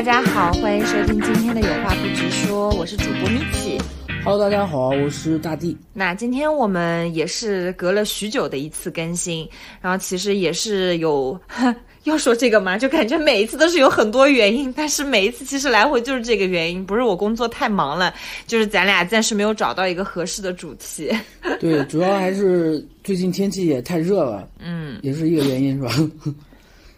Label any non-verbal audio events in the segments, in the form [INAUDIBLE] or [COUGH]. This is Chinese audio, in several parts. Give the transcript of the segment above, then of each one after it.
大家好，欢迎收听今天的有话不直说，我是主播米奇。Hello，大家好，我是大地。那今天我们也是隔了许久的一次更新，然后其实也是有，[LAUGHS] 要说这个嘛，就感觉每一次都是有很多原因，但是每一次其实来回就是这个原因，不是我工作太忙了，就是咱俩暂时没有找到一个合适的主题。对，主要还是最近天气也太热了，[LAUGHS] 嗯，也是一个原因，是吧？[LAUGHS]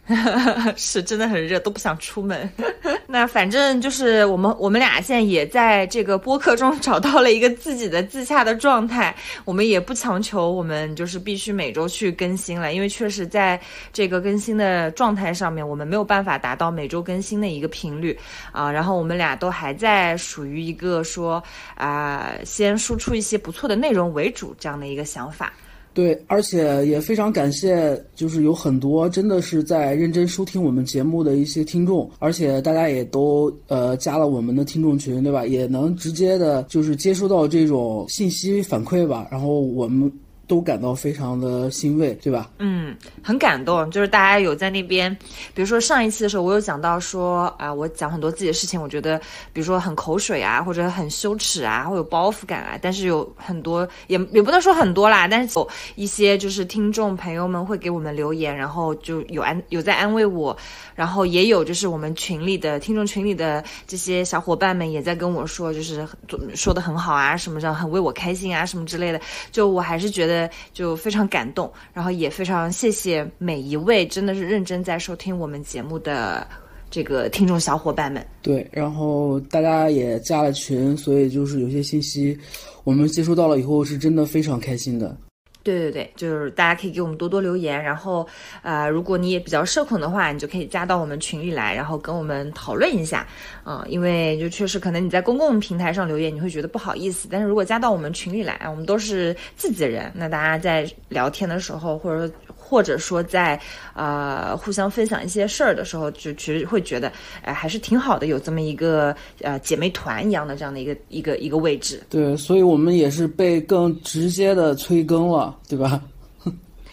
[LAUGHS] 是真的很热，都不想出门。[LAUGHS] 那反正就是我们我们俩现在也在这个播客中 [LAUGHS] 找到了一个自己的自洽的状态。我们也不强求我们就是必须每周去更新了，因为确实在这个更新的状态上面，我们没有办法达到每周更新的一个频率啊。然后我们俩都还在属于一个说啊、先输出一些不错的内容为主这样的一个想法。对，而且也非常感谢，就是有很多真的是在认真收听我们节目的一些听众，而且大家也都呃加了我们的听众群，对吧？也能直接的就是接收到这种信息反馈吧，然后我们都感到非常的欣慰，对吧？嗯，很感动，就是大家有在那边，比如说上一期的时候，我有讲到说啊、我讲很多自己的事情，我觉得比如说很口水啊，或者很羞耻啊，会有包袱感啊，但是有很多也也不能说很多啦，但是有一些就是听众朋友们会给我们留言，然后就有安有在安慰我，然后也有就是我们群里的听众群里的这些小伙伴们也在跟我说，就是说的很好啊，什么的，很为我开心啊，什么之类的。就我还是觉得就非常感动，然后也非常谢谢每一位真的是认真在收听我们节目的这个听众小伙伴们。对，然后大家也加了群，所以就是有些信息我们接收到了以后，是真的非常开心的。对对对，就是大家可以给我们多多留言，然后呃，如果你也比较社恐的话，你就可以加到我们群里来，然后跟我们讨论一下，啊、因为就确实可能你在公共平台上留言，你会觉得不好意思，但是如果加到我们群里来，我们都是自己人，那大家在聊天的时候，或者说或者说在呃互相分享一些事儿的时候，就其实会觉得，呃，还是挺好的，有这么一个呃姐妹团一样的这样的一个一个一个位置。对，所以我们也是被更直接的催更了，对吧？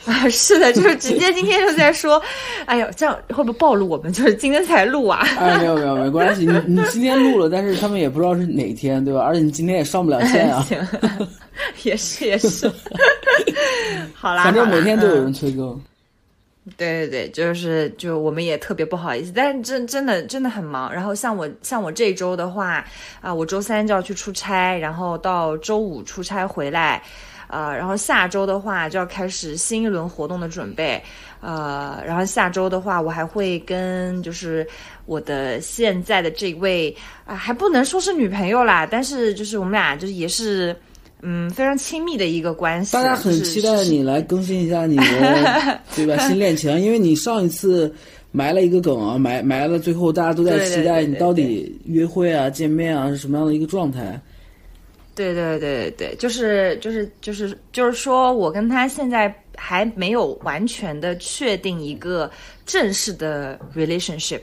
啊，是的，就是直接 [LAUGHS] 今天就在说，哎呦，这样会不会暴露我们？就是今天才录啊。[LAUGHS] 哎，没有没有没关系，你你今天录了，但是他们也不知道是哪天，对吧？而且你今天也上不了线啊。行，也是也是。[LAUGHS] 好啦，反正每天都有嗯人催更。对对对，就是就我们也特别不好意思，但是真真的真的很忙。然后像我像我这周的话，啊、我周三就要去出差，然后到周五出差回来，呃，然后下周的话就要开始新一轮活动的准备，呃，然后下周的话我还会跟就是我的现在的这位啊、还不能说是女朋友啦，但是就是我们俩就是也是。嗯，非常亲密的一个关系，大家很期待你来更新一下你的对 [LAUGHS] 吧新恋情，因为你上一次埋了一个梗啊，埋埋了，最后大家都在期待你到底约会啊、见面啊是什么样的一个状态。对对对对对，就是就是就是就是说，我跟他现在还没有完全的确定一个正式的 relationship，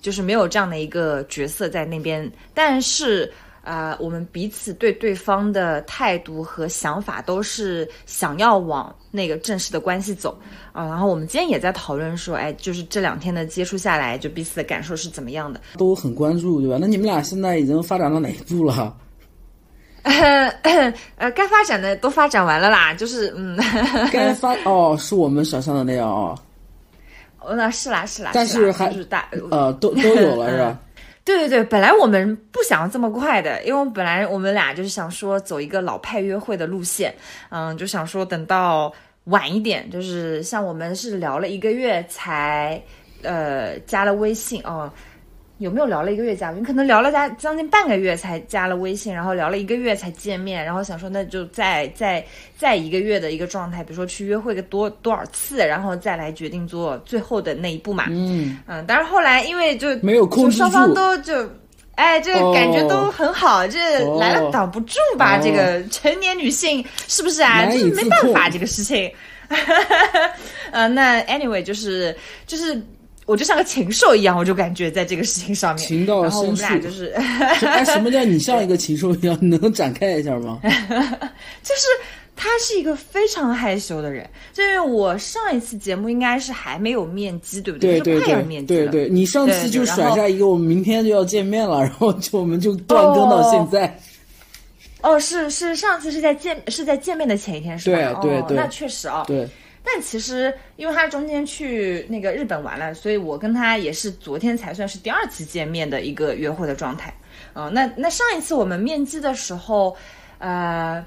就是没有这样的一个角色在那边，但是。呃，我们彼此对对方的态度和想法都是想要往那个正式的关系走啊、然后我们今天也在讨论说，哎，就是这两天的接触下来，就彼此的感受是怎么样的？都很关注，对吧？那你们俩现在已经发展到哪一步了？[LAUGHS] 呃，该发展的都发展完了啦，就是嗯，[LAUGHS] 该发哦，是我们想象的那样啊、哦，那是啦是啦，但是还就是大，呃，都都有了是吧？[LAUGHS] 对对对，本来我们不想这么快的，因为本来我们俩就是想说走一个老派约会的路线，嗯，就想说等到晚一点，就是像我们是聊了一个月才呃加了微信哦。有没有聊了一个月加微信？可能聊了加将近半个月才加了微信，然后聊了一个月才见面，然后想说那就再再再一个月的一个状态，比如说去约会个多多少次，然后再来决定做最后的那一步嘛。嗯，嗯，但是后来因为就没有控制就双方都就，哎，这感觉都很好，这哦来了挡不住吧？哦这个成年女性是不是啊？就是没办法这个事情。[LAUGHS] 呃，那 anyway 就是就是。我就像个禽兽一样，我就感觉在这个事情上面，情到然后我们深处俩就是，[LAUGHS] 这哎，什么叫你像一个禽兽一样？你能展开一下吗？[LAUGHS] 就是他他是一个非常害羞的人，就因为我上一次节目应该是还没有面基，对不对对对对，你上次就甩下一个，我们明天就要见面了，[LAUGHS] 然后就我们就断更到现在。哦，是是，上次是在见是在见面的前一天是吧？对对对，那确实哦。对。但其实，因为他中间去那个日本玩了，所以我跟他也是昨天才算是第二次见面的一个约会的状态。嗯，那那上一次我们面基的时候，呃，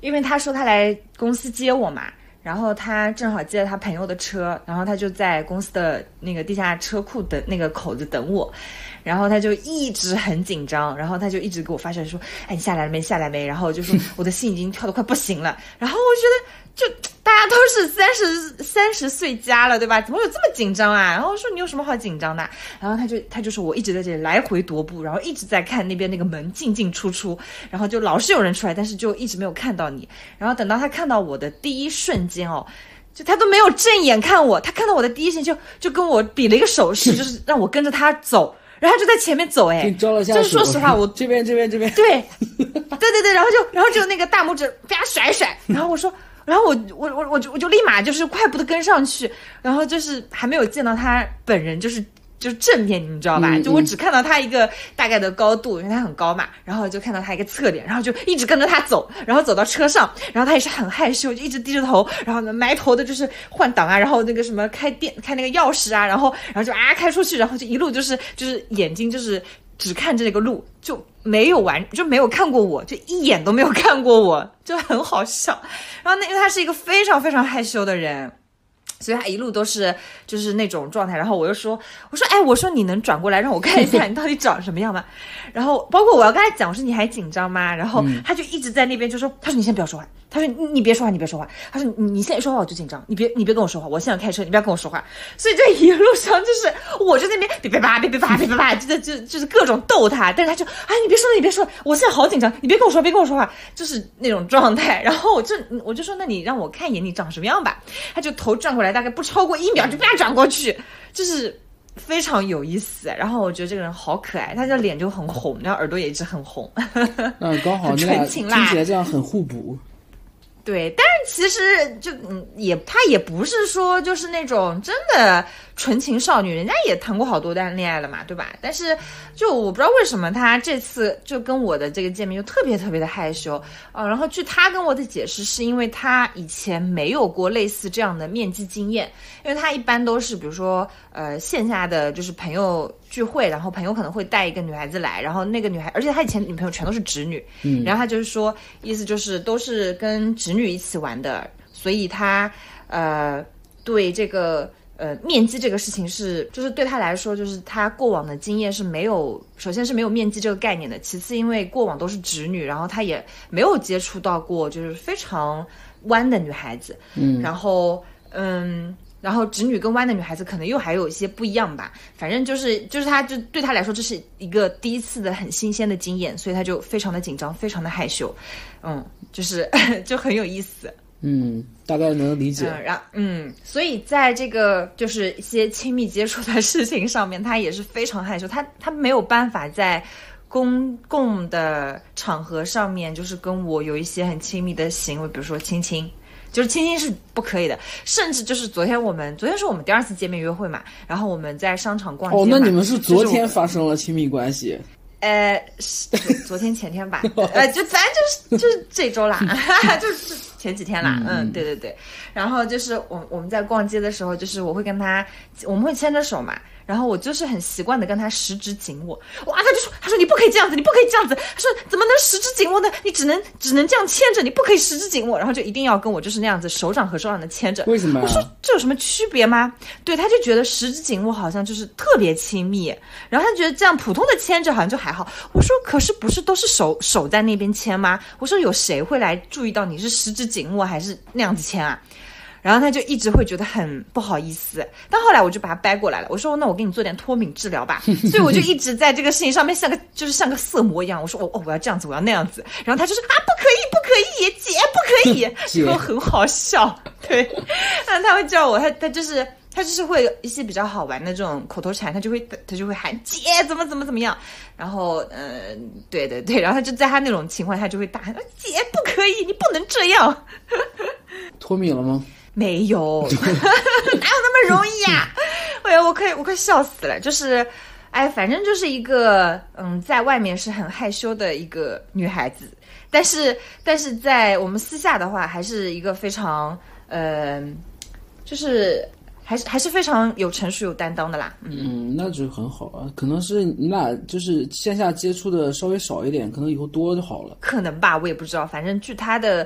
因为他说他来公司接我嘛，然后他正好接了他朋友的车，然后他就在公司的那个地下车库的那个口子等我。然后他就一直很紧张，然后他就一直给我发消息说：“哎，你下来了没？下来没？”然后就说我的心已经跳得快不行了。然后我觉得，就大家都是三十三十岁加了，对吧？怎么有这么紧张啊？然后说你有什么好紧张的？然后他就他就说我一直在这里来回踱步，然后一直在看那边那个门进进出出，然后就老是有人出来，但是就一直没有看到你。然后等到他看到我的第一瞬间哦，就他都没有正眼看我，他看到我的第一瞬间就就跟我比了一个手势，[LAUGHS] 就是让我跟着他走。然后就在前面走，哎，就是说实话，我 [LAUGHS] 这边这边这边，对，[LAUGHS] 对对对，然后就然后就那个大拇指啪甩甩，然后我说，然后我我我我就我就立马就是快步的跟上去，然后就是还没有见到他本人，就是。就是正面，你知道吧？就我只看到他一个大概的高度，因为他很高嘛，然后就看到他一个侧脸，然后就一直跟着他走，然后走到车上，然后他也是很害羞，就一直低着头，然后呢埋头的就是换挡啊，然后那个什么开电开那个钥匙啊，然后然后就啊开出去，然后就一路就是就是眼睛就是只看这个路，就没有完就没有看过我，就一眼都没有看过我，[LAUGHS] 就很好笑。然后那因为他是一个非常非常害羞的人。所以他一路都是就是那种状态，然后我又说，我说，哎，我说你能转过来让我看一下你到底长什么样吗？[LAUGHS] 然后包括我要跟他讲，我说你还紧张吗？然后他就一直在那边就说，他说你先不要说话。他说：“你你别说话，你别说话。”他说：“你你现在说话我就紧张，你别你别跟我说话，我现在开车，你不要跟我说话。”所以这一路上就是我就那边别别叭别别叭别别叭，就在就就是各种逗他，但是他就哎你别说了你别说了，我现在好紧张，你别跟我说别跟我说话，就是那种状态。然后我就我就说那你让我看一眼你长什么样吧。他就头转过来，大概不超过一秒就啪转过去，就是非常有意思。然后我觉得这个人好可爱，他的脸就很红，然后耳朵也一直很红。[LAUGHS] 嗯，刚好纯情啦，听起来这样很互补。对，但是其实就嗯，也他也不是说就是那种真的。纯情少女，人家也谈过好多段恋爱了嘛，对吧？但是就我不知道为什么他这次就跟我的这个见面就特别特别的害羞啊。然后据他跟我的解释，是因为他以前没有过类似这样的面基经验，因为他一般都是比如说呃线下的就是朋友聚会，然后朋友可能会带一个女孩子来，然后那个女孩，而且他以前女朋友全都是直女，嗯，然后他就是说意思就是都是跟直女一起玩的，所以他呃对这个。呃，面基这个事情是，就是对他来说，就是他过往的经验是没有，首先是没有面基这个概念的，其次因为过往都是直女，然后他也没有接触到过就是非常弯的女孩子，嗯，然后嗯，然后直女跟弯的女孩子可能又还有一些不一样吧，反正就是就是她就对她来说这是一个第一次的很新鲜的经验，所以她就非常的紧张，非常的害羞，嗯，就是 [LAUGHS] 就很有意思。嗯，大概能理解。然后，嗯，所以在这个就是一些亲密接触的事情上面，她也是非常害羞。她她没有办法在公共的场合上面，就是跟我有一些很亲密的行为，比如说亲亲，就是亲亲是不可以的。甚至就是昨天我们，昨天是我们第二次见面约会嘛，然后我们在商场逛街。哦，那你们是昨天发生了亲密关系？呃，[LAUGHS] 昨天前天吧，[LAUGHS] 呃，就咱就是就是这周啦，[LAUGHS] 就是前几天啦，嗯，对对对，然后就是我我们在逛街的时候，就是我会跟他，我们会牵着手嘛。然后我就是很习惯的跟他十指紧握，哇，他就说，他说你不可以这样子，你不可以这样子，他说怎么能十指紧握呢？你只能只能这样牵着，你不可以十指紧握，然后就一定要跟我就是那样子手掌和手掌的牵着。为什么？我说这有什么区别吗？对，他就觉得十指紧握好像就是特别亲密，然后他觉得这样普通的牵着好像就还好。我说可是不是都是手手在那边牵吗？我说有谁会来注意到你是十指紧握还是那样子牵啊？然后他就一直会觉得很不好意思，但后来我就把他掰过来了，我说那我给你做点脱敏治疗吧，[LAUGHS] 所以我就一直在这个事情上面像个就是像个色魔一样，我说哦哦我要这样子我要那样子，然后他就说啊不可以不可以姐不可以，然后很好笑，对，那他会叫我他他就是他就是会一些比较好玩的这种口头禅，他就会 [LAUGHS] 他就会喊姐怎么怎么怎么样，然后嗯对对对，然后他就在他那种情况下就会大喊姐不可可以，你不能这样。脱敏了吗？没有，[LAUGHS] [LAUGHS] 哪有那么容易呀？[LAUGHS] 哎呀，我快我快笑死了。就是，哎，反正就是一个嗯，在外面是很害羞的一个女孩子，但是但是在我们私下的话，还是一个非常呃，就是还是还是非常有成熟有担当的啦。嗯，那就很好啊。可能是你俩就是线下接触的稍微少一点，可能以后多就好了。可能吧，我也不知道。反正据他的。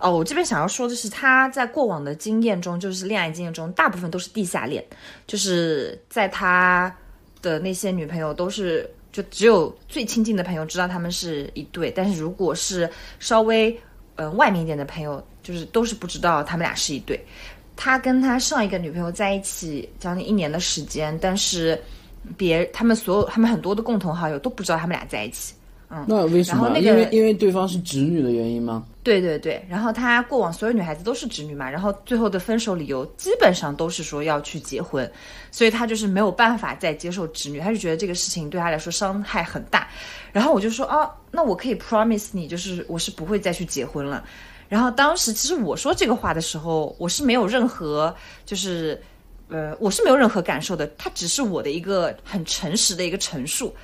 哦，我这边想要说的是，他在过往的经验中，就是恋爱经验中，大部分都是地下恋，就是在他的那些女朋友都是，就只有最亲近的朋友知道他们是一对，但是如果是稍微呃外面一点的朋友，就是都是不知道他们俩是一对。他跟他上一个女朋友在一起将近一年的时间，但是别他们所有他们很多的共同好友都不知道他们俩在一起。嗯，那为什么？因为因为对方是直女的原因吗？对对对，然后他过往所有女孩子都是侄女嘛，然后最后的分手理由基本上都是说要去结婚，所以他就是没有办法再接受侄女，他就觉得这个事情对他来说伤害很大。然后我就说哦，那我可以 promise 你，就是我是不会再去结婚了。然后当时其实我说这个话的时候，我是没有任何就是呃，我是没有任何感受的，他只是我的一个很诚实的一个陈述。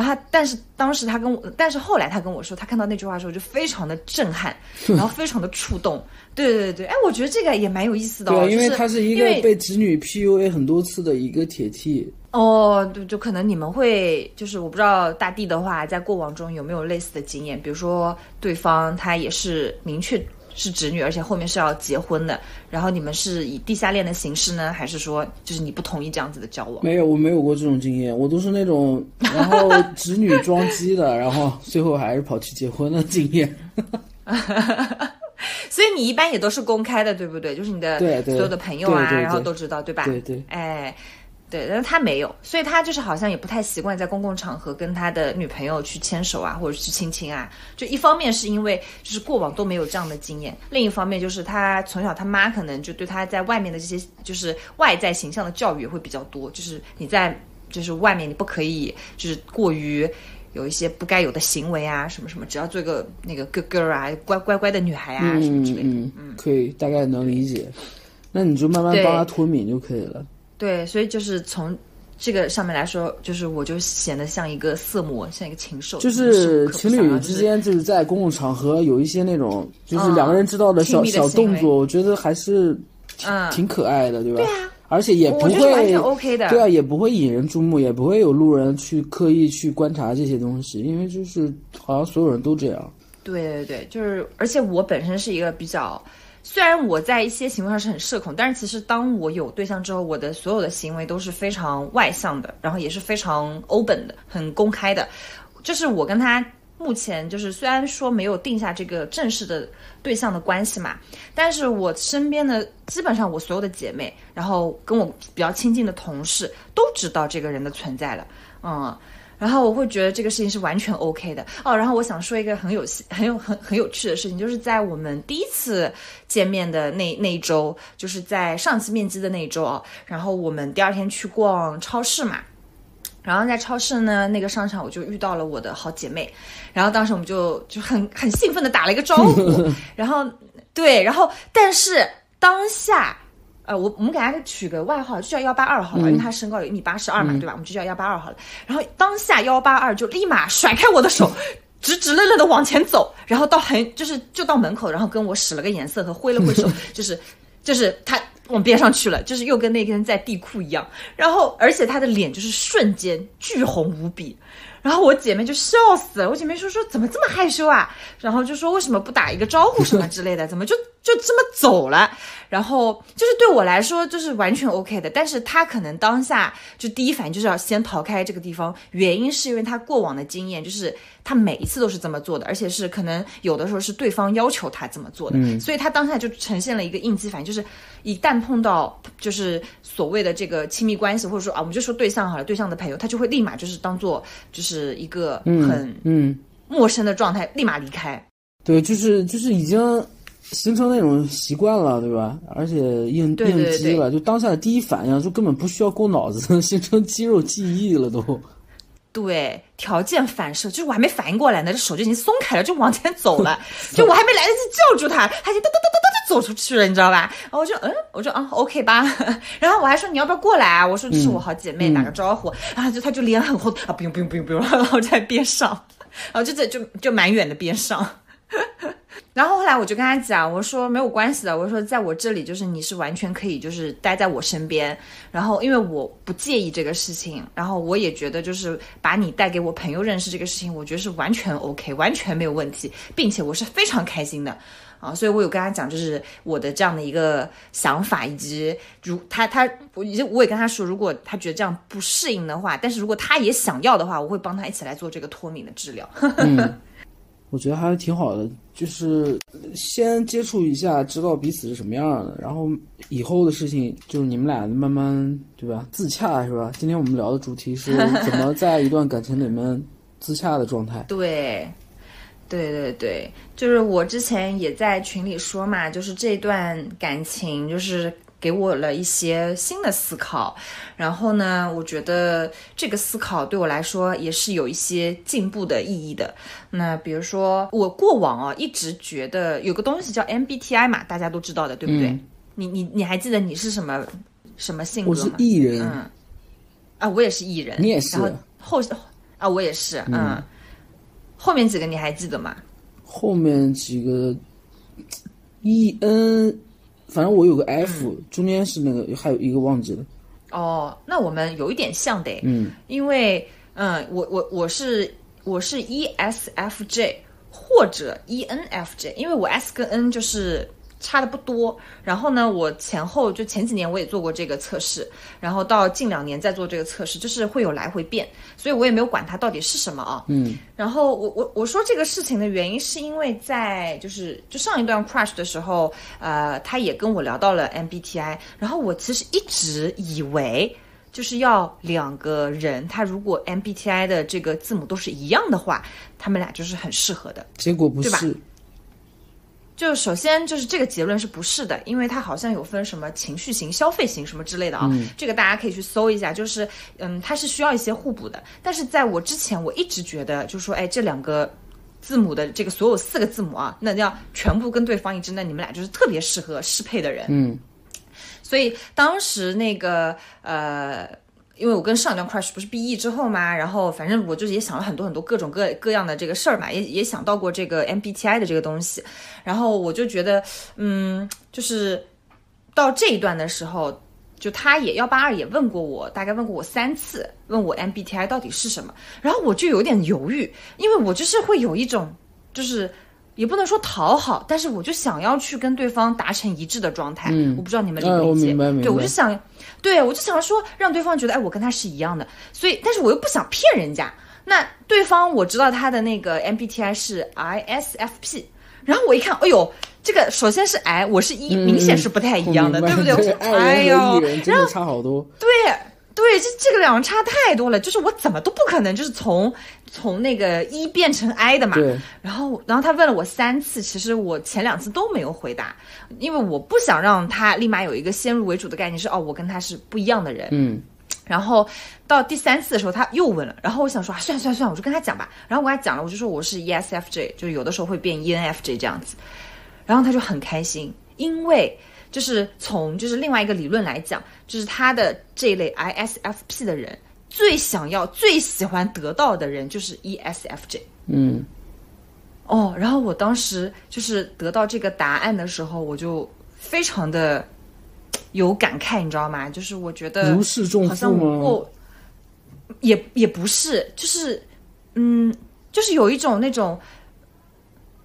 然后，但是当时他跟我，但是后来他跟我说，他看到那句话的时候就非常的震撼，然后非常的触动。对对对对，哎，我觉得这个也蛮有意思的。对，因为他是一个被子女 PUA 很多次的一个铁 T。哦，对就可能你们会，就是我不知道大地的话，在过往中有没有类似的经验，比如说对方他也是明确。是侄女，而且后面是要结婚的。然后你们是以地下恋的形式呢，还是说就是你不同意这样子的交往？没有，我没有过这种经验，我都是那种然后侄女装机的，[LAUGHS] 然后最后还是跑去结婚的经验。[LAUGHS] 所以你一般也都是公开的，对不对？就是你的所有的朋友啊，然后都知道，对吧？对对，哎。对，但是他没有，所以他就是好像也不太习惯在公共场合跟他的女朋友去牵手啊，或者去亲亲啊。就一方面是因为就是过往都没有这样的经验，另一方面就是他从小他妈可能就对他在外面的这些就是外在形象的教育也会比较多，就是你在就是外面你不可以就是过于有一些不该有的行为啊，什么什么，只要做个那个 good girl 啊，乖乖乖的女孩啊什么之类的。嗯嗯，可以大概能理解。那你就慢慢帮他脱敏就可以了。对，所以就是从这个上面来说，就是我就显得像一个色魔，像一个禽兽。就是情侣之间，就是在公共场合有一些那种，就是两个人知道的小小动作，我觉得还是嗯挺可爱的，对吧？对啊，而且也不会完全 OK 的。对啊，也不会引人注目，也不会有路人去刻意去观察这些东西，因为就是好像所有人都这样。对对对，就是而且我本身是一个比较。虽然我在一些行为上是很社恐，但是其实当我有对象之后，我的所有的行为都是非常外向的，然后也是非常 open 的，很公开的。就是我跟他目前就是虽然说没有定下这个正式的对象的关系嘛，但是我身边的基本上我所有的姐妹，然后跟我比较亲近的同事都知道这个人的存在了，嗯。然后我会觉得这个事情是完全 OK 的哦。然后我想说一个很有、很有、很很有趣的事情，就是在我们第一次见面的那那一周，就是在上次面基的那一周啊。然后我们第二天去逛超市嘛，然后在超市呢那个商场，我就遇到了我的好姐妹。然后当时我们就就很很兴奋的打了一个招呼。[LAUGHS] 然后对，然后但是当下。呃，我我们给他取个外号，就叫幺八二号了，因为他身高有一米八十二嘛，对吧？我们就叫幺八二号了。然后当下幺八二就立马甩开我的手，[LAUGHS] 直直愣愣的往前走，然后到很就是就到门口，然后跟我使了个眼色和挥了挥手，[LAUGHS] 就是就是他往边上去了，就是又跟那个人在地库一样。然后而且他的脸就是瞬间巨红无比。然后我姐妹就笑死了，我姐妹说说怎么这么害羞啊？然后就说为什么不打一个招呼什么之类的？怎么就就这么走了？然后就是对我来说就是完全 OK 的，但是他可能当下就第一反应就是要先逃开这个地方，原因是因为他过往的经验，就是他每一次都是这么做的，而且是可能有的时候是对方要求他这么做的，所以他当下就呈现了一个应激反应，就是一旦碰到就是所谓的这个亲密关系，或者说啊，我们就说对象好了，对象的朋友，他就会立马就是当做就是一个很嗯陌生的状态，立马离开。对，就是就是已经。形成那种习惯了，对吧？而且应应激了，就当下的第一反应就根本不需要过脑子，[LAUGHS] 形成肌肉记忆了都。对，条件反射，就是我还没反应过来呢，这手就已经松开了，就往前走了，[LAUGHS] 就我还没来得及叫住他，他就哒哒哒哒哒就走出去了，你知道吧？然后我就嗯，我说啊，OK 吧。然后我还说你要不要过来啊？我说这是我好姐妹，打个招呼。然后就他就脸很红啊，不用不用不用不用，然后在边上，然后就在就就蛮远的边上。然后后来我就跟他讲，我说没有关系的，我说在我这里就是你是完全可以就是待在我身边，然后因为我不介意这个事情，然后我也觉得就是把你带给我朋友认识这个事情，我觉得是完全 OK，完全没有问题，并且我是非常开心的啊，所以我有跟他讲就是我的这样的一个想法，以及如他他我我也跟他说，如果他觉得这样不适应的话，但是如果他也想要的话，我会帮他一起来做这个脱敏的治疗。[LAUGHS] 我觉得还是挺好的，就是先接触一下，知道彼此是什么样的，然后以后的事情就是你们俩慢慢，对吧？自洽是吧？今天我们聊的主题是怎么在一段感情里面自洽的状态。[LAUGHS] 对，对对对，就是我之前也在群里说嘛，就是这段感情就是。给我了一些新的思考，然后呢，我觉得这个思考对我来说也是有一些进步的意义的。那比如说，我过往啊一直觉得有个东西叫 MBTI 嘛，大家都知道的，对不对？你你你还记得你是什么什么性格吗？我是 E 人。嗯。啊，我也是 E 人。你也是。然后后啊，我也是。嗯。后面几个你还记得吗？后面几个 E N。反正我有个 F，中间是那个，还有一个忘记了。哦，那我们有一点像的，嗯，因为嗯，我我我是我是 ESFJ 或者 ENFJ，因为我 S 跟 N 就是。差的不多，然后呢，我前后就前几年我也做过这个测试，然后到近两年再做这个测试，就是会有来回变，所以我也没有管它到底是什么啊。嗯。然后我我我说这个事情的原因是因为在就是就上一段 crush 的时候，呃，他也跟我聊到了 MBTI，然后我其实一直以为就是要两个人，他如果 MBTI 的这个字母都是一样的话，他们俩就是很适合的。结果不是。就首先就是这个结论是不是的，因为它好像有分什么情绪型、消费型什么之类的啊，这个大家可以去搜一下。就是嗯，它是需要一些互补的。但是在我之前，我一直觉得，就是说，哎，这两个字母的这个所有四个字母啊，那要全部跟对方一致，那你们俩就是特别适合适配的人。嗯，所以当时那个呃。因为我跟上一段 crush 不是 B E 之后嘛，然后反正我就是也想了很多很多各种各各样的这个事儿嘛，也也想到过这个 M B T I 的这个东西，然后我就觉得，嗯，就是到这一段的时候，就他也幺八二也问过我，大概问过我三次，问我 M B T I 到底是什么，然后我就有点犹豫，因为我就是会有一种就是。也不能说讨好，但是我就想要去跟对方达成一致的状态。嗯，我不知道你们理不理解。对，我就想，对我就想说让对方觉得，哎，我跟他是一样的。所以，但是我又不想骗人家。那对方我知道他的那个 MBTI 是 ISFP，然后我一看，哎呦，这个首先是 I，我是一，明显是不太一样的，对不对？哎呦，然后差好多。对。对，这这个两个差太多了，就是我怎么都不可能，就是从从那个一变成 I 的嘛。对。然后，然后他问了我三次，其实我前两次都没有回答，因为我不想让他立马有一个先入为主的概念，是哦，我跟他是不一样的人。嗯。[TSK] 然后到第三次的时候，他又问了，然后我想说啊，算了算了算了，我就跟他讲吧。然后我跟他讲了，我就说我是 ESFJ，就是有的时候会变 ENFJ 这样子。然后他就很开心，因为。就是从就是另外一个理论来讲，就是他的这一类 ISFP 的人最想要、最喜欢得到的人就是 ESFJ。嗯，哦，然后我当时就是得到这个答案的时候，我就非常的有感慨，你知道吗？就是我觉得如释重负吗？也也不是，就是嗯，就是有一种那种。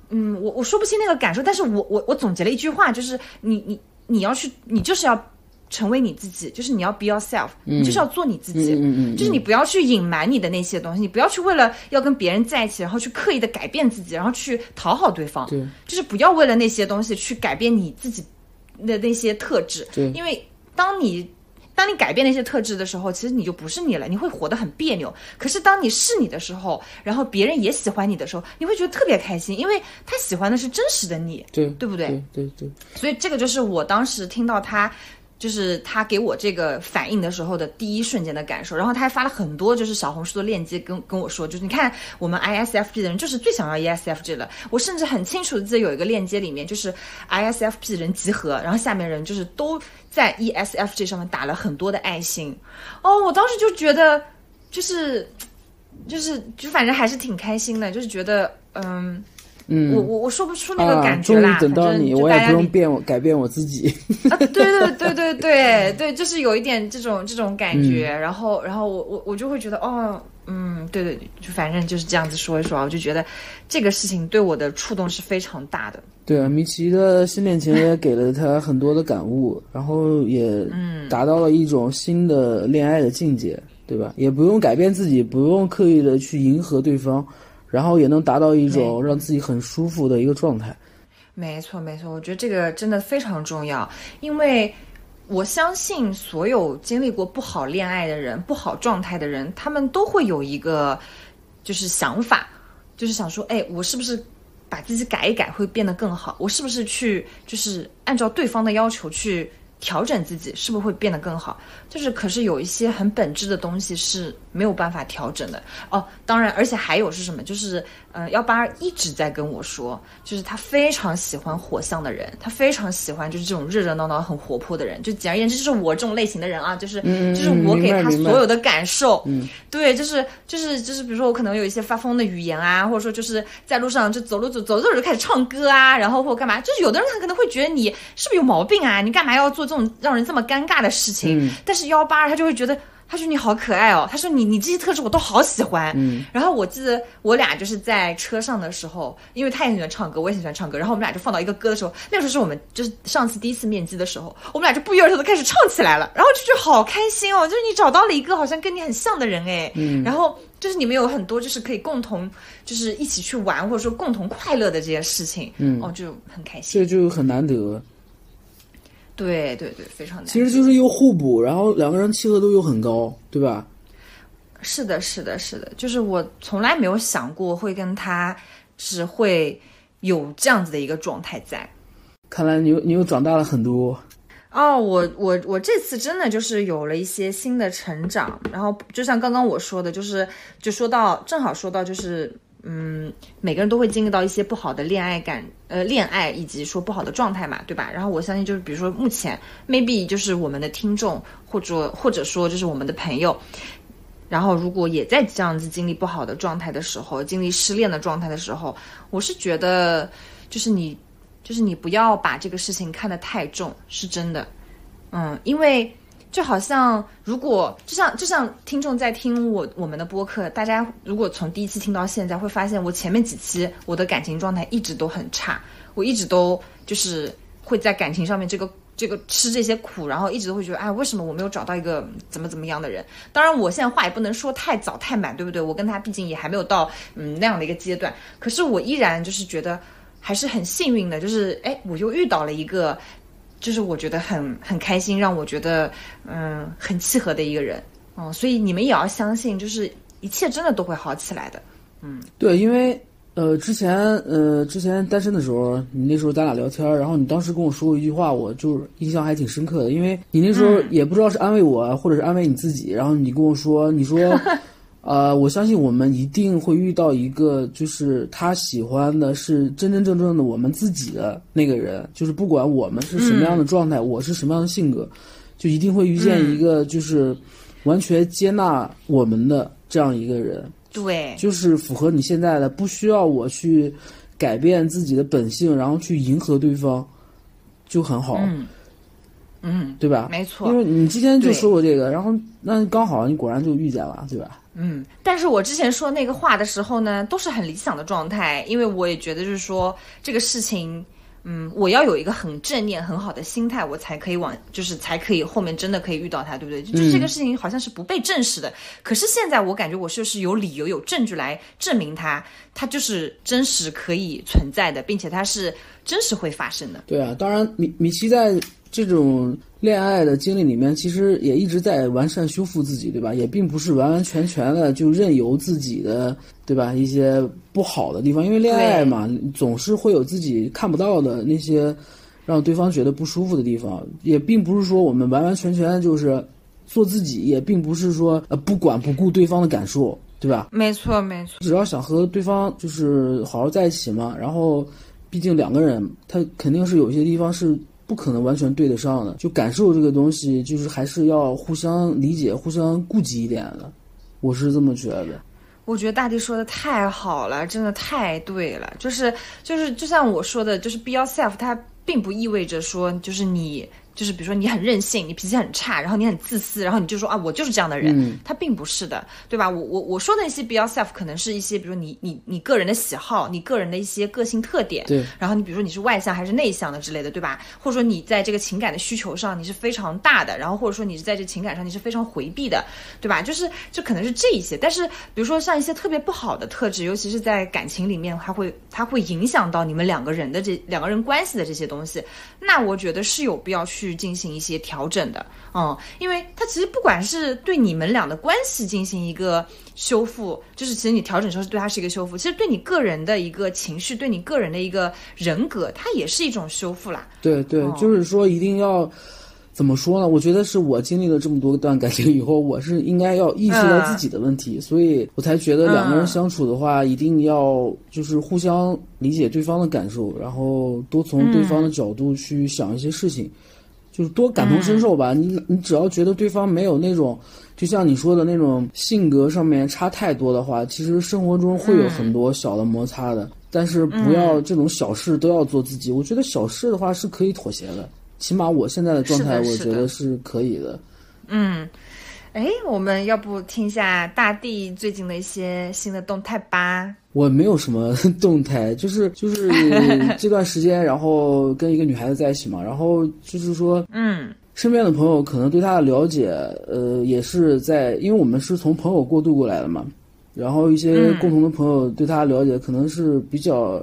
嗯，我我说不清那个感受，但是我我我总结了一句话，就是你你。你要去，你就是要成为你自己，就是你要 be yourself，你就是要做你自己，就是你不要去隐瞒你的那些东西，你不要去为了要跟别人在一起，然后去刻意的改变自己，然后去讨好对方，对，就是不要为了那些东西去改变你自己的那些特质，因为当你。当你改变那些特质的时候，其实你就不是你了，你会活得很别扭。可是当你是你的时候，然后别人也喜欢你的时候，你会觉得特别开心，因为他喜欢的是真实的你，对对不对？对对。所以这个就是我当时听到他就是他给我这个反应的时候的第一瞬间的感受，然后他还发了很多就是小红书的链接跟跟我说，就是你看我们 ISFP 的人就是最想要 ESFJ 了。我甚至很清楚的记得有一个链接里面就是 ISFP 人集合，然后下面人就是都在 ESFJ 上面打了很多的爱心。哦，我当时就觉得就是就是就反正还是挺开心的，就是觉得嗯。嗯，我我我说不出那个感觉啦，终于等到你，我也不用变我改变我自己。啊，对对对对对 [LAUGHS] 对，就是有一点这种这种感觉，然后然后我我我就会觉得哦，嗯，对对，就反正就是这样子说一说，我就觉得这个事情对我的触动是非常大的。对啊，米奇的新恋情也给了他很多的感悟，然后也嗯达到了一种新的恋爱的境界，对吧？也不用改变自己，不用刻意的去迎合对方。然后也能达到一种让自己很舒服的一个状态。没错，没错，我觉得这个真的非常重要，因为我相信所有经历过不好恋爱的人、不好状态的人，他们都会有一个就是想法，就是想说，哎，我是不是把自己改一改会变得更好？我是不是去就是按照对方的要求去？调整自己是不是会变得更好？就是，可是有一些很本质的东西是没有办法调整的哦。当然，而且还有是什么？就是，呃，幺八二一直在跟我说，就是他非常喜欢火象的人，他非常喜欢就是这种热热闹闹、很活泼的人。就简而言之，就是我这种类型的人啊，就是，就是我给他所有的感受，对，就是就是就是，比如说我可能有一些发疯的语言啊，或者说就是在路上就走路走走走就开始唱歌啊，然后或干嘛？就是有的人他可能会觉得你是不是有毛病啊？你干嘛要做？这种让人这么尴尬的事情，但是幺八二他就会觉得，他说你好可爱哦，他说你你这些特质我都好喜欢。嗯，然后我记得我俩就是在车上的时候，因为他也很喜欢唱歌，我也很喜欢唱歌，然后我们俩就放到一个歌的时候，那个时候是我们就是上次第一次面基的时候，我们俩就不约而同的开始唱起来了，然后就觉得好开心哦，就是你找到了一个好像跟你很像的人哎，嗯，然后就是你们有很多就是可以共同就是一起去玩或者说共同快乐的这些事情，嗯，哦就很开心，这就很难得。对对对，非常难。其实就是又互补，然后两个人契合度又很高，对吧？是的，是的，是的，就是我从来没有想过会跟他只会有这样子的一个状态在。看来你又你又长大了很多。哦，我我我这次真的就是有了一些新的成长，然后就像刚刚我说的，就是就说到正好说到就是。嗯，每个人都会经历到一些不好的恋爱感，呃，恋爱以及说不好的状态嘛，对吧？然后我相信，就是比如说目前，maybe 就是我们的听众，或者或者说就是我们的朋友，然后如果也在这样子经历不好的状态的时候，经历失恋的状态的时候，我是觉得，就是你，就是你不要把这个事情看得太重，是真的，嗯，因为。就好像，如果就像就像听众在听我我们的播客，大家如果从第一期听到现在，会发现我前面几期我的感情状态一直都很差，我一直都就是会在感情上面这个这个吃这些苦，然后一直都会觉得，哎，为什么我没有找到一个怎么怎么样的人？当然，我现在话也不能说太早太满，对不对？我跟他毕竟也还没有到嗯那样的一个阶段，可是我依然就是觉得还是很幸运的，就是哎，我又遇到了一个。就是我觉得很很开心，让我觉得嗯很契合的一个人，嗯，所以你们也要相信，就是一切真的都会好起来的，嗯，对，因为呃之前呃之前单身的时候，你那时候咱俩聊天，然后你当时跟我说过一句话，我就印象还挺深刻的，因为你那时候也不知道是安慰我，或者是安慰你自己，然后你跟我说，你说。[LAUGHS] 呃，我相信我们一定会遇到一个，就是他喜欢的是真真正正的我们自己的那个人，就是不管我们是什么样的状态，我是什么样的性格，就一定会遇见一个就是完全接纳我们的这样一个人。对，就是符合你现在的，不需要我去改变自己的本性，然后去迎合对方，就很好。嗯，嗯，对吧？没错，因为你之前就说过这个，然后那刚好你果然就遇见了，对吧？嗯，但是我之前说那个话的时候呢，都是很理想的状态，因为我也觉得就是说这个事情，嗯，我要有一个很正念、很好的心态，我才可以往，就是才可以后面真的可以遇到他，对不对？就这个事情好像是不被证实的，可是现在我感觉我就是有理由、有证据来证明它，它就是真实可以存在的，并且它是真实会发生的。对啊，当然米米奇在。这种恋爱的经历里面，其实也一直在完善修复自己，对吧？也并不是完完全全的就任由自己的，对吧？一些不好的地方，因为恋爱嘛，总是会有自己看不到的那些让对方觉得不舒服的地方，也并不是说我们完完全全就是做自己，也并不是说呃不管不顾对方的感受，对吧？没错，没错。只要想和对方就是好好在一起嘛，然后毕竟两个人他肯定是有些地方是不可能完全对得上的，就感受这个东西，就是还是要互相理解、互相顾及一点的，我是这么觉得。我觉得大地说的太好了，真的太对了。就是就是，就像我说的，就是 be yourself，它并不意味着说，就是你。就是比如说你很任性，你脾气很差，然后你很自私，然后你就说啊我就是这样的人，他并不是的，对吧？我我我说的那些 be yourself 可能是一些比如说你你你个人的喜好，你个人的一些个性特点，对。然后你比如说你是外向还是内向的之类的，对吧？或者说你在这个情感的需求上你是非常大的，然后或者说你是在这情感上你是非常回避的，对吧？就是就可能是这一些，但是比如说像一些特别不好的特质，尤其是在感情里面，它会它会影响到你们两个人的这两个人关系的这些东西，那我觉得是有必要去。去进行一些调整的，嗯，因为它其实不管是对你们俩的关系进行一个修复，就是其实你调整时候是对他是一个修复，其实对你个人的一个情绪，对你个人的一个人格，它也是一种修复啦。对对，就是说一定要怎么说呢？我觉得是我经历了这么多段感情以后，我是应该要意识到自己的问题，所以我才觉得两个人相处的话，一定要就是互相理解对方的感受，然后多从对方的角度去想一些事情。就是多感同身受吧，你你只要觉得对方没有那种，就像你说的那种性格上面差太多的话，其实生活中会有很多小的摩擦的。但是不要这种小事都要做自己，我觉得小事的话是可以妥协的，起码我现在的状态，我觉得是可以的。嗯。哎，我们要不听一下大地最近的一些新的动态吧？我没有什么 [LAUGHS] 动态，就是就是 [LAUGHS] 这段时间，然后跟一个女孩子在一起嘛，然后就是说，嗯，身边的朋友可能对她的了解，呃，也是在，因为我们是从朋友过渡过来的嘛，然后一些共同的朋友对她了解可能是比较。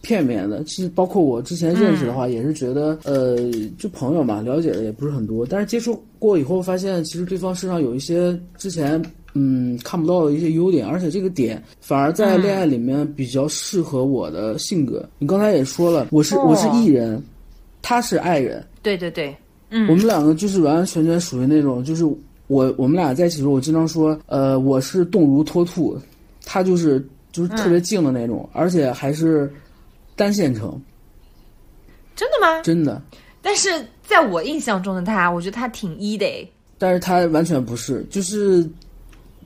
片面的，其实包括我之前认识的话，也是觉得，呃，就朋友嘛，了解的也不是很多。但是接触过以后，发现其实对方身上有一些之前嗯看不到的一些优点，而且这个点反而在恋爱里面比较适合我的性格。你刚才也说了，我是我是艺人，他是爱人，对对对，嗯，我们两个就是完完全全属于那种，就是我我们俩在一起的时候，我经常说，呃，我是动如脱兔，他就是就是特别静的那种，而且还是。单线程，真的吗？真的。但是在我印象中的他，我觉得他挺一的诶。但是他完全不是，就是。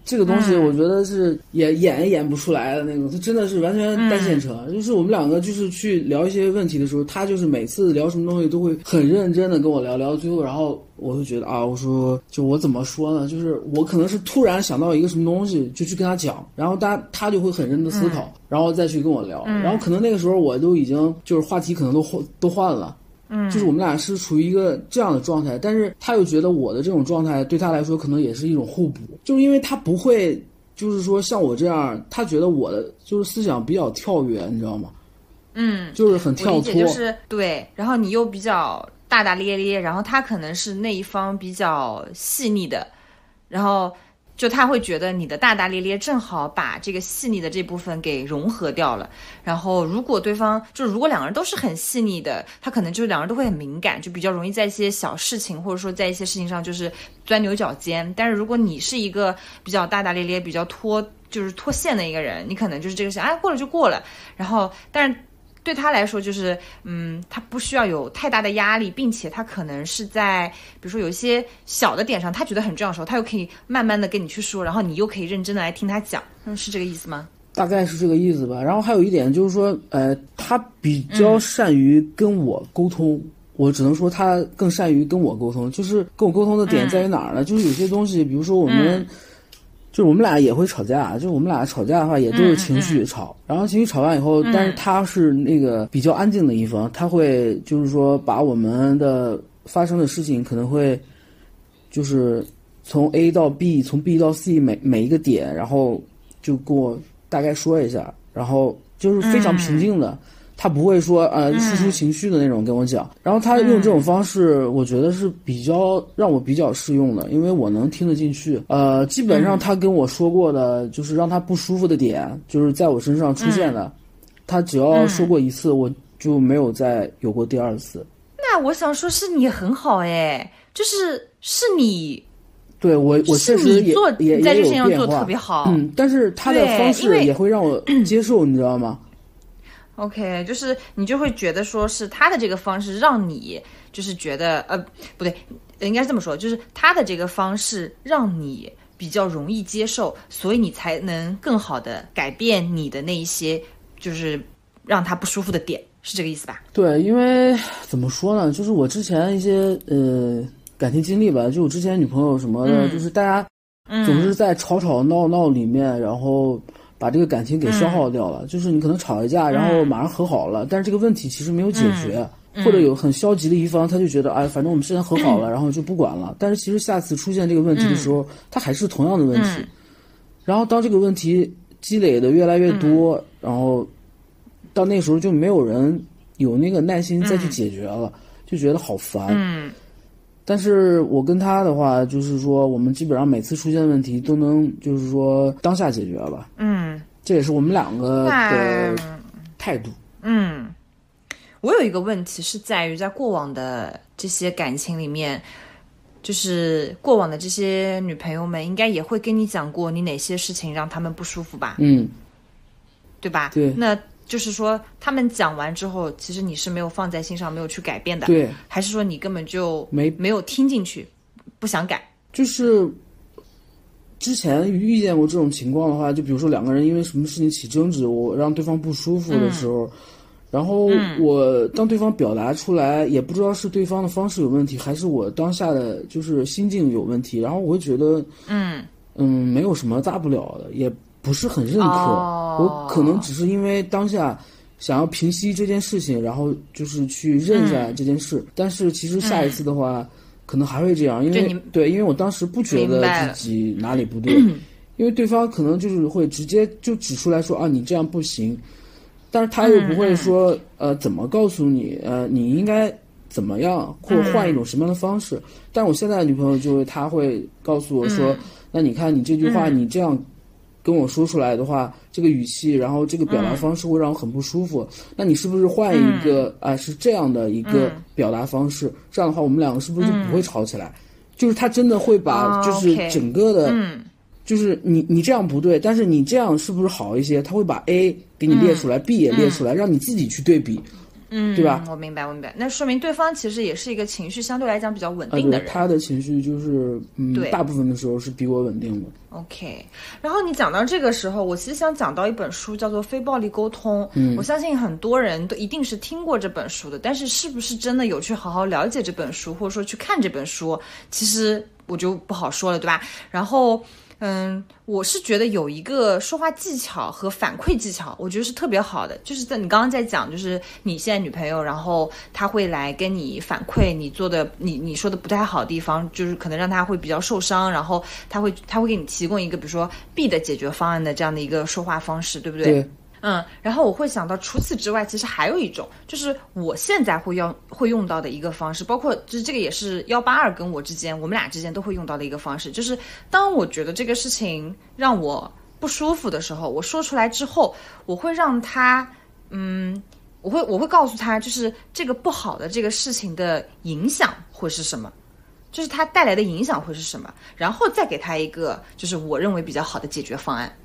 这个东西我觉得是演演也演不出来的那种，他真的是完全单线程。就是我们两个就是去聊一些问题的时候，他就是每次聊什么东西都会很认真的跟我聊聊到，最后然后我会觉得啊，我说就我怎么说呢？就是我可能是突然想到一个什么东西就去跟他讲，然后他他就会很认真的思考，然后再去跟我聊，然后可能那个时候我都已经就是话题可能都换都换了。嗯，就是我们俩是处于一个这样的状态，但是他又觉得我的这种状态对他来说可能也是一种互补，就是因为他不会，就是说像我这样，他觉得我的就是思想比较跳跃，你知道吗？嗯，就是很跳脱，就是对，然后你又比较大大咧咧，然后他可能是那一方比较细腻的，然后。就他会觉得你的大大咧咧正好把这个细腻的这部分给融合掉了。然后如果对方就是如果两个人都是很细腻的，他可能就是两个人都会很敏感，就比较容易在一些小事情或者说在一些事情上就是钻牛角尖。但是如果你是一个比较大大咧咧、比较脱就是脱线的一个人，你可能就是这个事哎过了就过了。然后但是。对他来说，就是，嗯，他不需要有太大的压力，并且他可能是在，比如说有一些小的点上，他觉得很重要的时候，他又可以慢慢的跟你去说，然后你又可以认真的来听他讲，嗯，是这个意思吗？大概是这个意思吧。然后还有一点就是说，呃，他比较善于跟我沟通，我只能说他更善于跟我沟通。就是跟我沟通的点在于哪儿呢？就是有些东西，比如说我们。就是我们俩也会吵架，就是我们俩吵架的话也都是情绪吵，然后情绪吵完以后，但是他是那个比较安静的一方，他会就是说把我们的发生的事情可能会，就是从 A 到 B，从 B 到 C 每每一个点，然后就跟我大概说一下，然后就是非常平静的。他不会说呃输出情绪的那种跟我讲，然后他用这种方式，我觉得是比较让我比较适用的，因为我能听得进去。呃，基本上他跟我说过的，就是让他不舒服的点，就是在我身上出现的，他只要说过一次，我就没有再有过第二次。那，我想说是你很好哎，就是是你。对我，我确实也也在这些上做的特别好，嗯，但是他的方式也会让我接受，你知道吗？OK，就是你就会觉得说是他的这个方式让你就是觉得呃不对，应该是这么说，就是他的这个方式让你比较容易接受，所以你才能更好的改变你的那一些就是让他不舒服的点，是这个意思吧？对，因为怎么说呢，就是我之前一些呃。感情经历吧，就我之前女朋友什么的，就是大家总是在吵吵闹闹里面，然后把这个感情给消耗掉了。就是你可能吵一架，然后马上和好了，但是这个问题其实没有解决，或者有很消极的一方，他就觉得哎，反正我们现在和好了，[CLEARS THROAT] 然后就不管了。但是其实下次出现这个问题的时候，他还是同样的问题。然后当这个问题积累的越来越多，然后到那时候就没有人有那个耐心再去解决了，就觉得好烦。但是我跟他的话，就是说，我们基本上每次出现问题都能，就是说当下解决了吧。嗯，这也是我们两个的态度。嗯，我有一个问题是在于，在过往的这些感情里面，就是过往的这些女朋友们，应该也会跟你讲过你哪些事情让他们不舒服吧？嗯，对吧？对。那。就是说，他们讲完之后，其实你是没有放在心上，没有去改变的，对？还是说你根本就没没有听进去，不想改？就是之前遇见过这种情况的话，就比如说两个人因为什么事情起争执，我让对方不舒服的时候，然后我当对方表达出来，也不知道是对方的方式有问题，还是我当下的就是心境有问题，然后我会觉得，嗯嗯，没有什么大不了的，也。不是很认可，我可能只是因为当下想要平息这件事情，然后就是去认下这件事。但是其实下一次的话，可能还会这样，因为对，因为我当时不觉得自己哪里不对，因为对方可能就是会直接就指出来说啊，你这样不行，但是他又不会说呃怎么告诉你呃你应该怎么样或者换一种什么样的方式。但我现在的女朋友就是她会告诉我说，那你看你这句话你这样。跟我说出来的话，这个语气，然后这个表达方式会让我很不舒服。那你是不是换一个啊？是这样的一个表达方式，这样的话，我们两个是不是就不会吵起来？就是他真的会把，就是整个的，就是你你这样不对，但是你这样是不是好一些？他会把 A 给你列出来，B 也列出来，让你自己去对比。嗯，对吧？我明白，我明白。那说明对方其实也是一个情绪相对来讲比较稳定的人。他的情绪就是，嗯，大部分的时候是比我稳定的。OK。然后你讲到这个时候，我其实想讲到一本书，叫做《非暴力沟通》。嗯，我相信很多人都一定是听过这本书的，但是是不是真的有去好好了解这本书，或者说去看这本书，其实我就不好说了，对吧？然后。嗯，我是觉得有一个说话技巧和反馈技巧，我觉得是特别好的。就是在你刚刚在讲，就是你现在女朋友，然后她会来跟你反馈你做的，你你说的不太好的地方，就是可能让她会比较受伤，然后她会她会给你提供一个比如说 B 的解决方案的这样的一个说话方式，对不对？对。嗯，然后我会想到，除此之外，其实还有一种，就是我现在会用会用到的一个方式，包括就是这个也是幺八二跟我之间，我们俩之间都会用到的一个方式，就是当我觉得这个事情让我不舒服的时候，我说出来之后，我会让他，嗯，我会我会告诉他，就是这个不好的这个事情的影响会是什么，就是它带来的影响会是什么，然后再给他一个就是我认为比较好的解决方案。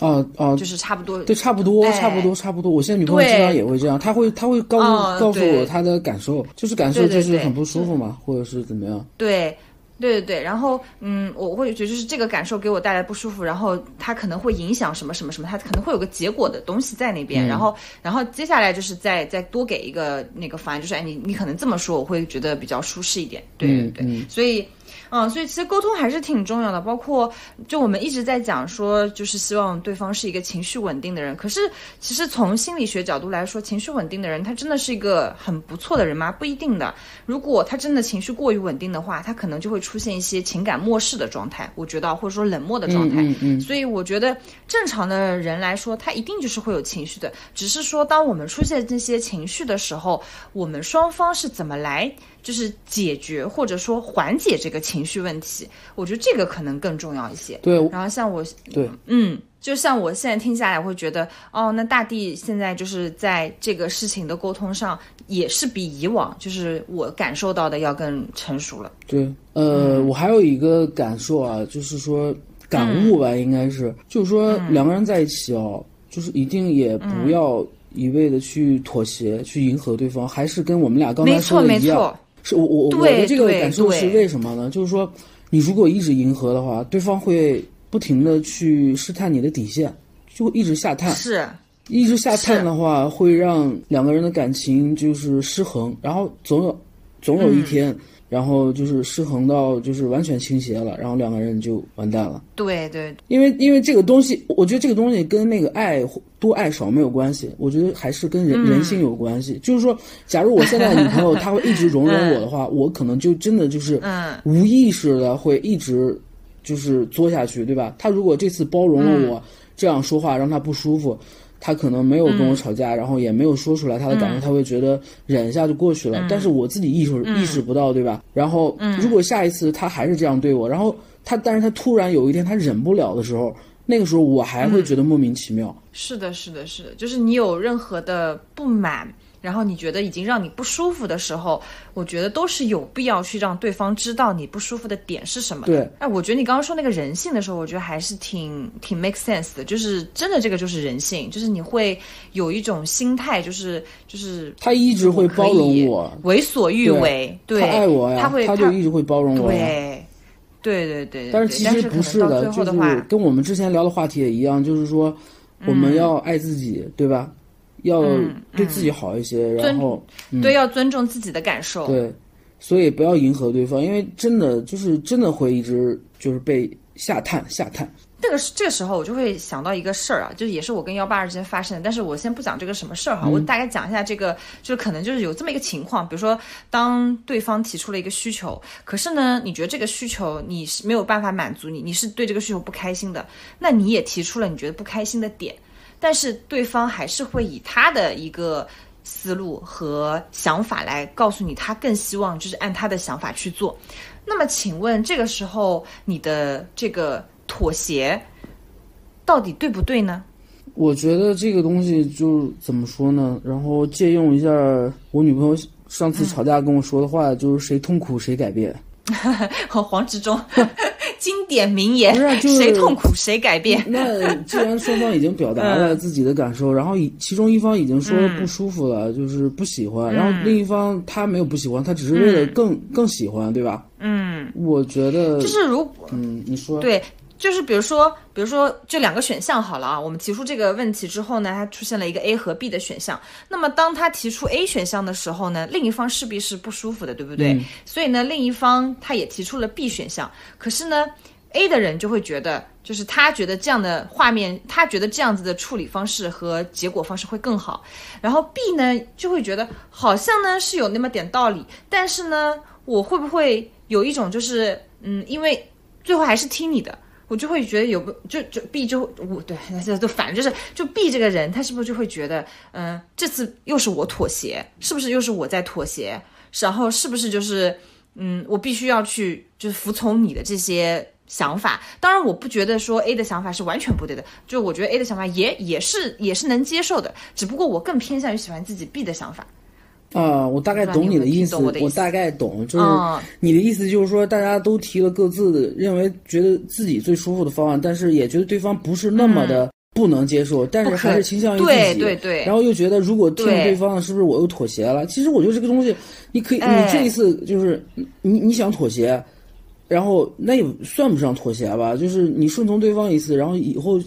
哦哦，就是差不多，对，差不多，差不多，差不多。我现在女朋友经常也会这样，她会，她会告诉告诉我她的感受，就是感受就是很不舒服嘛，或者是怎么样。对，对对对。然后，嗯，我会觉得就是这个感受给我带来不舒服，然后它可能会影响什么什么什么，它可能会有个结果的东西在那边。然后，然后接下来就是再再多给一个那个方案，就是哎，你你可能这么说，我会觉得比较舒适一点。对对对，所以。嗯，所以其实沟通还是挺重要的，包括就我们一直在讲说，就是希望对方是一个情绪稳定的人。可是其实从心理学角度来说，情绪稳定的人他真的是一个很不错的人吗？不一定的。如果他真的情绪过于稳定的话，他可能就会出现一些情感漠视的状态，我觉得或者说冷漠的状态。嗯嗯。所以我觉得正常的人来说，他一定就是会有情绪的，只是说当我们出现这些情绪的时候，我们双方是怎么来。就是解决或者说缓解这个情绪问题，我觉得这个可能更重要一些。对，然后像我，对，嗯，就像我现在听下来，会觉得，哦，那大地现在就是在这个事情的沟通上，也是比以往，就是我感受到的要更成熟了。对，呃，我还有一个感受啊，就是说感悟吧，应该是，就是说两个人在一起哦，就是一定也不要一味的去妥协、去迎合对方，还是跟我们俩刚才说的一样。是我我我的这个感受是为什么呢？就是说，你如果一直迎合的话，对方会。不停的去试探你的底线，就会一直下探，是，一直下探的话，会让两个人的感情就是失衡，然后总有，总有一天，然后就是失衡到就是完全倾斜了，然后两个人就完蛋了。对对，因为因为这个东西，我觉得这个东西跟那个爱多爱少没有关系，我觉得还是跟人人性有关系。就是说，假如我现在的女朋友她会一直容忍我的话，我可能就真的就是无意识的会一直。就是作下去，对吧？她如果这次包容了我这样说话，让她不舒服，她可能没有跟我吵架，然后也没有说出来她的感受，他会觉得忍一下就过去了。但是我自己意识意识不到，对吧？然后如果下一次她还是这样对我，然后她，但是她突然有一天她忍不了的时候，那个时候我还会觉得莫名其妙。是的，是的，是的，就是你有任何的不满。然后你觉得已经让你不舒服的时候，我觉得都是有必要去让对方知道你不舒服的点是什么。对，哎，我觉得你刚刚说那个人性的时候，我觉得还是挺挺 make sense 的，就是真的这个就是人性，就是你会有一种心态，就是就是他一直会包容我，为所欲为，对，他爱我呀，他会他就一直会包容我，对，对对对。但是其实不是的，就是跟我们之前聊的话题也一样，就是说我们要爱自己，对吧？要对自己好一些，然后对要尊重自己的感受。对，所以不要迎合对方，因为真的就是真的会一直就是被下探下探。这个这个时候我就会想到一个事儿啊，就是也是我跟幺八二之间发生的，但是我先不讲这个什么事儿哈，我大概讲一下这个，就是可能就是有这么一个情况，比如说当对方提出了一个需求，可是呢，你觉得这个需求你是没有办法满足你，你是对这个需求不开心的，那你也提出了你觉得不开心的点。但是对方还是会以他的一个思路和想法来告诉你，他更希望就是按他的想法去做。那么，请问这个时候你的这个妥协到底对不对呢？我觉得这个东西就怎么说呢？然后借用一下我女朋友上次吵架跟我说的话，就是谁痛苦谁改变。和 [LAUGHS] 黄执中。[LAUGHS] 经典名言，不是谁痛苦谁改变。那既然双方已经表达了自己的感受，然后其中一方已经说不舒服了，就是不喜欢，然后另一方他没有不喜欢，他只是为了更更喜欢，对吧？嗯，我觉得就是如果嗯，你说对。就是比如说，比如说，就两个选项好了啊。我们提出这个问题之后呢，它出现了一个 A 和 B 的选项。那么当他提出 A 选项的时候呢，另一方势必是不舒服的，对不对？所以呢，另一方他也提出了 B 选项。可是呢，A 的人就会觉得，就是他觉得这样的画面，他觉得这样子的处理方式和结果方式会更好。然后 B 呢就会觉得，好像呢是有那么点道理，但是呢，我会不会有一种就是，嗯，因为最后还是听你的。我就会觉得有个就就 B 就我对这都反正就是就 B 这个人他是不是就会觉得嗯这次又是我妥协是不是又是我在妥协然后是不是就是嗯我必须要去就是服从你的这些想法当然我不觉得说 A 的想法是完全不对的就我觉得 A 的想法也也是也是能接受的只不过我更偏向于喜欢自己 B 的想法。啊，我大概懂你的意思，我大概懂，就是你的意思就是说，大家都提了各自的认为觉得自己最舒服的方案，但是也觉得对方不是那么的不能接受，但是还是倾向于自己，对对对，然后又觉得如果听对方的，是不是我又妥协了？其实我觉得这个东西，你可以，你这一次就是你你想妥协，然后那也算不上妥协吧，就是你顺从对方一次，然后以后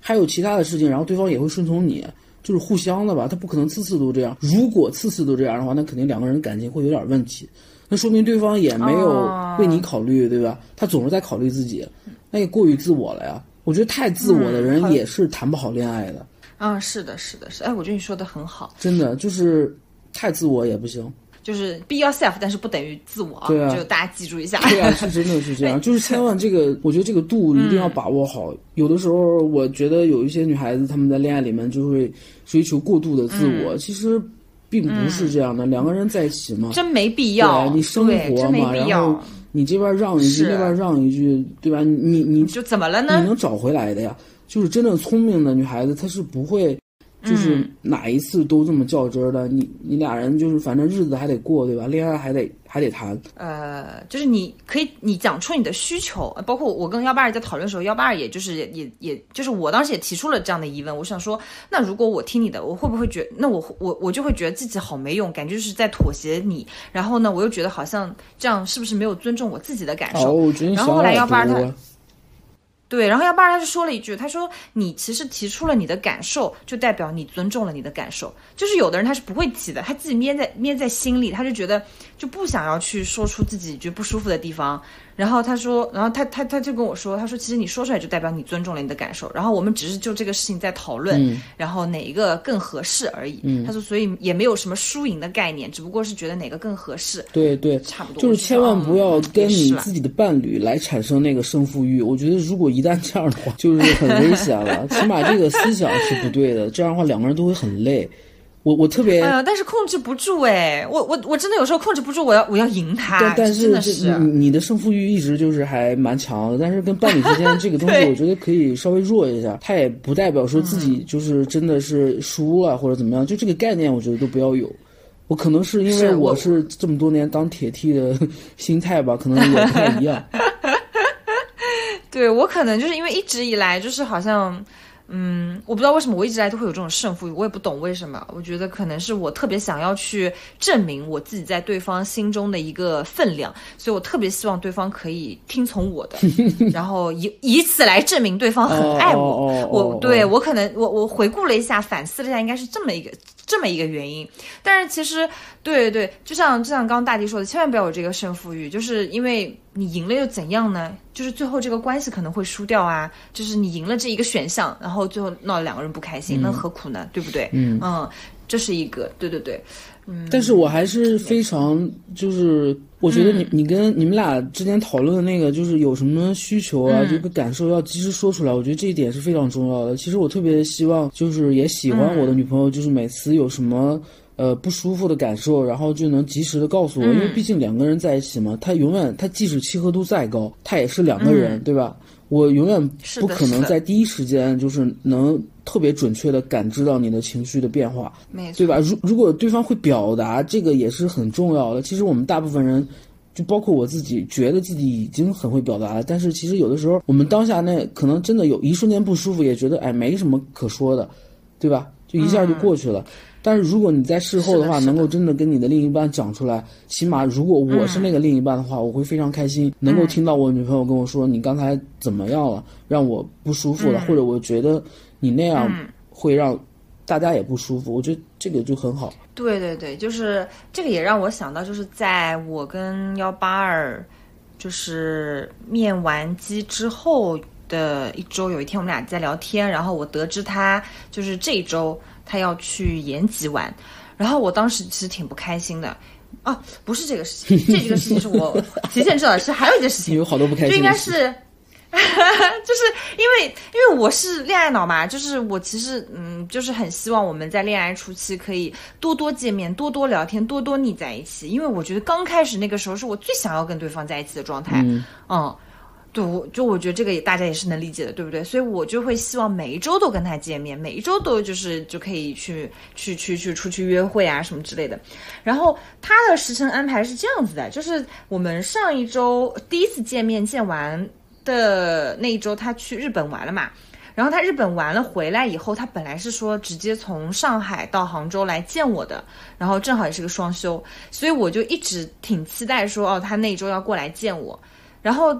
还有其他的事情，然后对方也会顺从你。就是互相的吧，他不可能次次都这样。如果次次都这样的话，那肯定两个人感情会有点问题。那说明对方也没有为你考虑，对吧？他总是在考虑自己，那也过于自我了呀。我觉得太自我的人也是谈不好恋爱的。啊，是的，是的，是。哎，我觉得你说的很好。真的，就是太自我也不行。就是 be yourself，但是不等于自我啊！就大家记住一下。对啊，是真的是这样。[LAUGHS] 就是千万这个，我觉得这个度一定要把握好。有的时候，我觉得有一些女孩子她们在恋爱里面就会追求过度的自我，其实并不是这样的。两个人在一起嘛，真没必要。你生活嘛，然后你这边让一句，那边让一句，对吧？你你就怎么了呢？你能找回来的呀。就是真正聪明的女孩子，她是不会。就是哪一次都这么较真儿的，你你俩人就是反正日子还得过，对吧？恋爱还得还得谈。呃，就是你可以你讲出你的需求，包括我跟幺八二在讨论的时候，幺八二也就是也也就是我当时也提出了这样的疑问，我想说，那如果我听你的，我会不会觉那我我我就会觉得自己好没用，感觉就是在妥协你，然后呢，我又觉得好像这样是不是没有尊重我自己的感受？然后后来幺八二他。对，然后幺八二他就说了一句，他说你其实提出了你的感受，就代表你尊重了你的感受。就是有的人他是不会提的，他自己憋在憋在心里，他就觉得就不想要去说出自己觉得不舒服的地方。然后他说，然后他他他就跟我说，他说其实你说出来就代表你尊重了你的感受。然后我们只是就这个事情在讨论，然后哪一个更合适而已。他说，所以也没有什么输赢的概念，只不过是觉得哪个更合适。对对，差不多。就是千万不要跟你自己的伴侣来产生那个胜负欲。我觉得如果一旦这样的话，就是很危险了。起码这个思想是不对的，这样的话两个人都会很累。我我特别，哎呀，但是控制不住哎，我我我真的有时候控制不住，我要我要赢他，但但是你你的胜负欲一直就是还蛮强的，但是跟伴侣之间 [LAUGHS] 这个东西，我觉得可以稍微弱一下，他也不代表说自己就是真的是输了或者怎么样，就这个概念我觉得都不要有。我可能是因为我是这么多年当铁 T 的 [LAUGHS] 心态吧，可能也不太一样。[LAUGHS] 对我可能就是因为一直以来就是好像。嗯，我不知道为什么我一直来都会有这种胜负欲，我也不懂为什么。我觉得可能是我特别想要去证明我自己在对方心中的一个分量，所以我特别希望对方可以听从我的，[LAUGHS] 然后以以此来证明对方很爱我。我对我可能我我回顾了一下，反思了一下，应该是这么一个这么一个原因。但是其实对对，就像就像刚刚大迪说的，千万不要有这个胜负欲，就是因为。你赢了又怎样呢？就是最后这个关系可能会输掉啊。就是你赢了这一个选项，然后最后闹两个人不开心，那何苦呢？对不对？嗯嗯，这是一个，对对对，嗯。但是我还是非常，就是我觉得你你跟你们俩之间讨论的那个，就是有什么需求啊，这个感受要及时说出来。我觉得这一点是非常重要的。其实我特别希望，就是也喜欢我的女朋友，就是每次有什么。呃，不舒服的感受，然后就能及时的告诉我，因为毕竟两个人在一起嘛，他永远，他即使契合度再高，他也是两个人，对吧？我永远不可能在第一时间就是能特别准确的感知到你的情绪的变化，对吧？如如果对方会表达，这个也是很重要的。其实我们大部分人，就包括我自己，觉得自己已经很会表达了，但是其实有的时候，我们当下那可能真的有一瞬间不舒服，也觉得哎没什么可说的，对吧？就一下就过去了。但是如果你在事后的话，能够真的跟你的另一半讲出来，起码如果我是那个另一半的话，我会非常开心，能够听到我女朋友跟我说你刚才怎么样了，让我不舒服了，或者我觉得你那样会让大家也不舒服，我觉得这个就很好。对对对，就是这个也让我想到，就是在我跟幺八二就是面完机之后的一周，有一天我们俩在聊天，然后我得知他就是这一周。他要去延吉玩，然后我当时其实挺不开心的，啊，不是这个事情，这个事情是我 [LAUGHS] 提前知道，是还有一件事情，有好多不开心，就应该是，[LAUGHS] 就是因为因为我是恋爱脑嘛，就是我其实嗯，就是很希望我们在恋爱初期可以多多见面，多多聊天，多多腻在一起，因为我觉得刚开始那个时候是我最想要跟对方在一起的状态，嗯。对，就我觉得这个也大家也是能理解的，对不对？所以我就会希望每一周都跟他见面，每一周都就是就可以去去去去出去约会啊什么之类的。然后他的时程安排是这样子的，就是我们上一周第一次见面见完的那一周，他去日本玩了嘛。然后他日本玩了回来以后，他本来是说直接从上海到杭州来见我的，然后正好也是个双休，所以我就一直挺期待说哦，他那一周要过来见我，然后。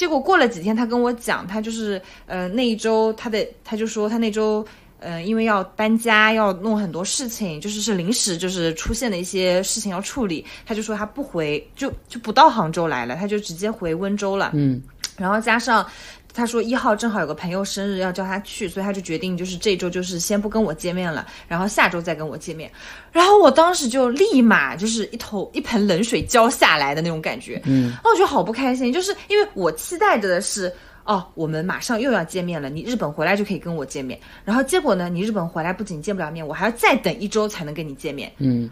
结果过了几天，他跟我讲，他就是呃那一周他的他就说他那周呃因为要搬家要弄很多事情，就是是临时就是出现的一些事情要处理，他就说他不回就就不到杭州来了，他就直接回温州了。嗯，然后加上。他说一号正好有个朋友生日要叫他去，所以他就决定就是这周就是先不跟我见面了，然后下周再跟我见面。然后我当时就立马就是一头一盆冷水浇下来的那种感觉，嗯，那我觉得好不开心，就是因为我期待着的是哦，我们马上又要见面了，你日本回来就可以跟我见面。然后结果呢，你日本回来不仅见不了面，我还要再等一周才能跟你见面，嗯。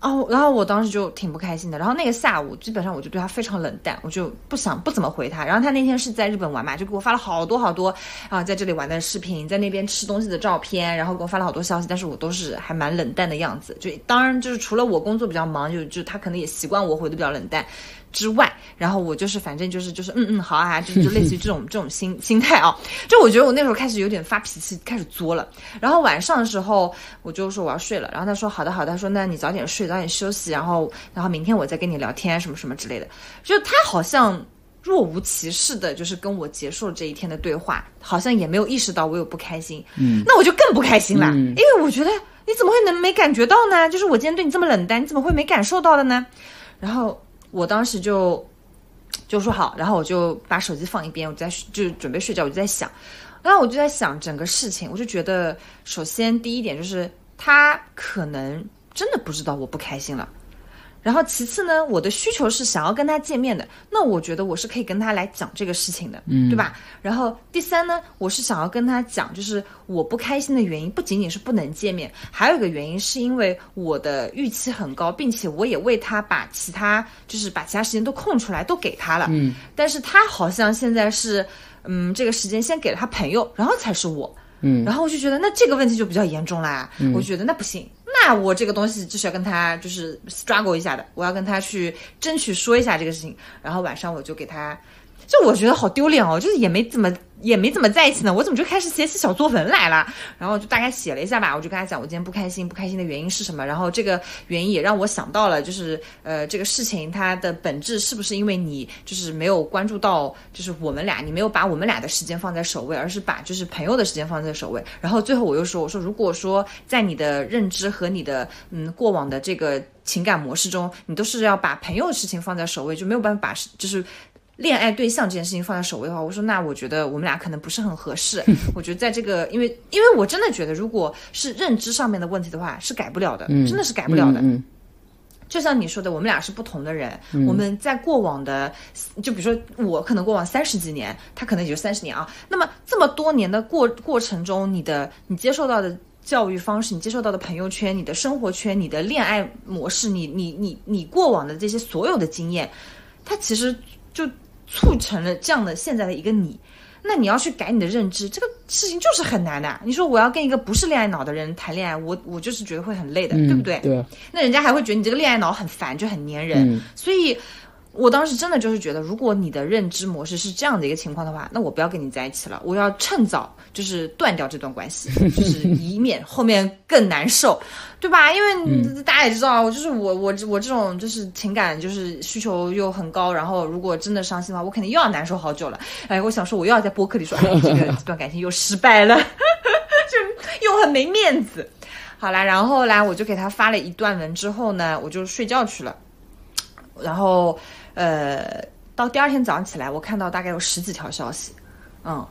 哦，然后我当时就挺不开心的。然后那个下午，基本上我就对他非常冷淡，我就不想不怎么回他。然后他那天是在日本玩嘛，就给我发了好多好多啊，在这里玩的视频，在那边吃东西的照片，然后给我发了好多消息，但是我都是还蛮冷淡的样子。就当然就是除了我工作比较忙，就就他可能也习惯我回的比较冷淡。之外，然后我就是反正就是就是嗯嗯好啊，就就类似于这种这种心心态啊，就我觉得我那时候开始有点发脾气，开始作了。然后晚上的时候我就说我要睡了，然后他说好的好的，他说那你早点睡，早点休息，然后然后明天我再跟你聊天什么什么之类的。就他好像若无其事的，就是跟我结束了这一天的对话，好像也没有意识到我有不开心。嗯，那我就更不开心了，因为我觉得你怎么会能没感觉到呢？就是我今天对你这么冷淡，你怎么会没感受到的呢？然后。我当时就就说好，然后我就把手机放一边，我在就准备睡觉，我就在想，然后我就在想整个事情，我就觉得，首先第一点就是他可能真的不知道我不开心了。然后其次呢，我的需求是想要跟他见面的，那我觉得我是可以跟他来讲这个事情的，嗯，对吧？然后第三呢，我是想要跟他讲，就是我不开心的原因不仅仅是不能见面，还有一个原因是因为我的预期很高，并且我也为他把其他就是把其他时间都空出来都给他了，嗯，但是他好像现在是，嗯，这个时间先给了他朋友，然后才是我，嗯，然后我就觉得那这个问题就比较严重啦，我觉得那不行。那我这个东西就是要跟他就是 struggle 一下的，我要跟他去争取说一下这个事情，然后晚上我就给他，就我觉得好丢脸哦，就是也没怎么。也没怎么在一起呢，我怎么就开始写起小作文来了？然后就大概写了一下吧，我就跟他讲我今天不开心，不开心的原因是什么？然后这个原因也让我想到了，就是呃这个事情它的本质是不是因为你就是没有关注到，就是我们俩，你没有把我们俩的时间放在首位，而是把就是朋友的时间放在首位。然后最后我又说，我说如果说在你的认知和你的嗯过往的这个情感模式中，你都是要把朋友的事情放在首位，就没有办法把就是。恋爱对象这件事情放在首位的话，我说那我觉得我们俩可能不是很合适。[LAUGHS] 我觉得在这个，因为因为我真的觉得，如果是认知上面的问题的话，是改不了的，真的是改不了的。嗯，就像你说的，我们俩是不同的人。我们在过往的，就比如说我可能过往三十几年，他可能也就三十年啊。那么这么多年的过过程中，你的你接受到的教育方式，你接受到的朋友圈，你的生活圈，你的恋爱模式，你你你你过往的这些所有的经验，它其实就。促成了这样的现在的一个你，那你要去改你的认知，这个事情就是很难的。你说我要跟一个不是恋爱脑的人谈恋爱，我我就是觉得会很累的，对不对？对。那人家还会觉得你这个恋爱脑很烦，就很粘人。所以，我当时真的就是觉得，如果你的认知模式是这样的一个情况的话，那我不要跟你在一起了，我要趁早就是断掉这段关系，就是 [LAUGHS] 以免后面更难受。对吧？因为大家也知道啊，我就是我我我这种就是情感就是需求又很高，然后如果真的伤心的话，我肯定又要难受好久了。哎，我想说我又要在播客里说，哎，这个这段感情又失败了，[LAUGHS] 就又很没面子。好啦，然后来我就给他发了一段文之后呢，我就睡觉去了。然后呃，到第二天早上起来，我看到大概有十几条消息，嗯，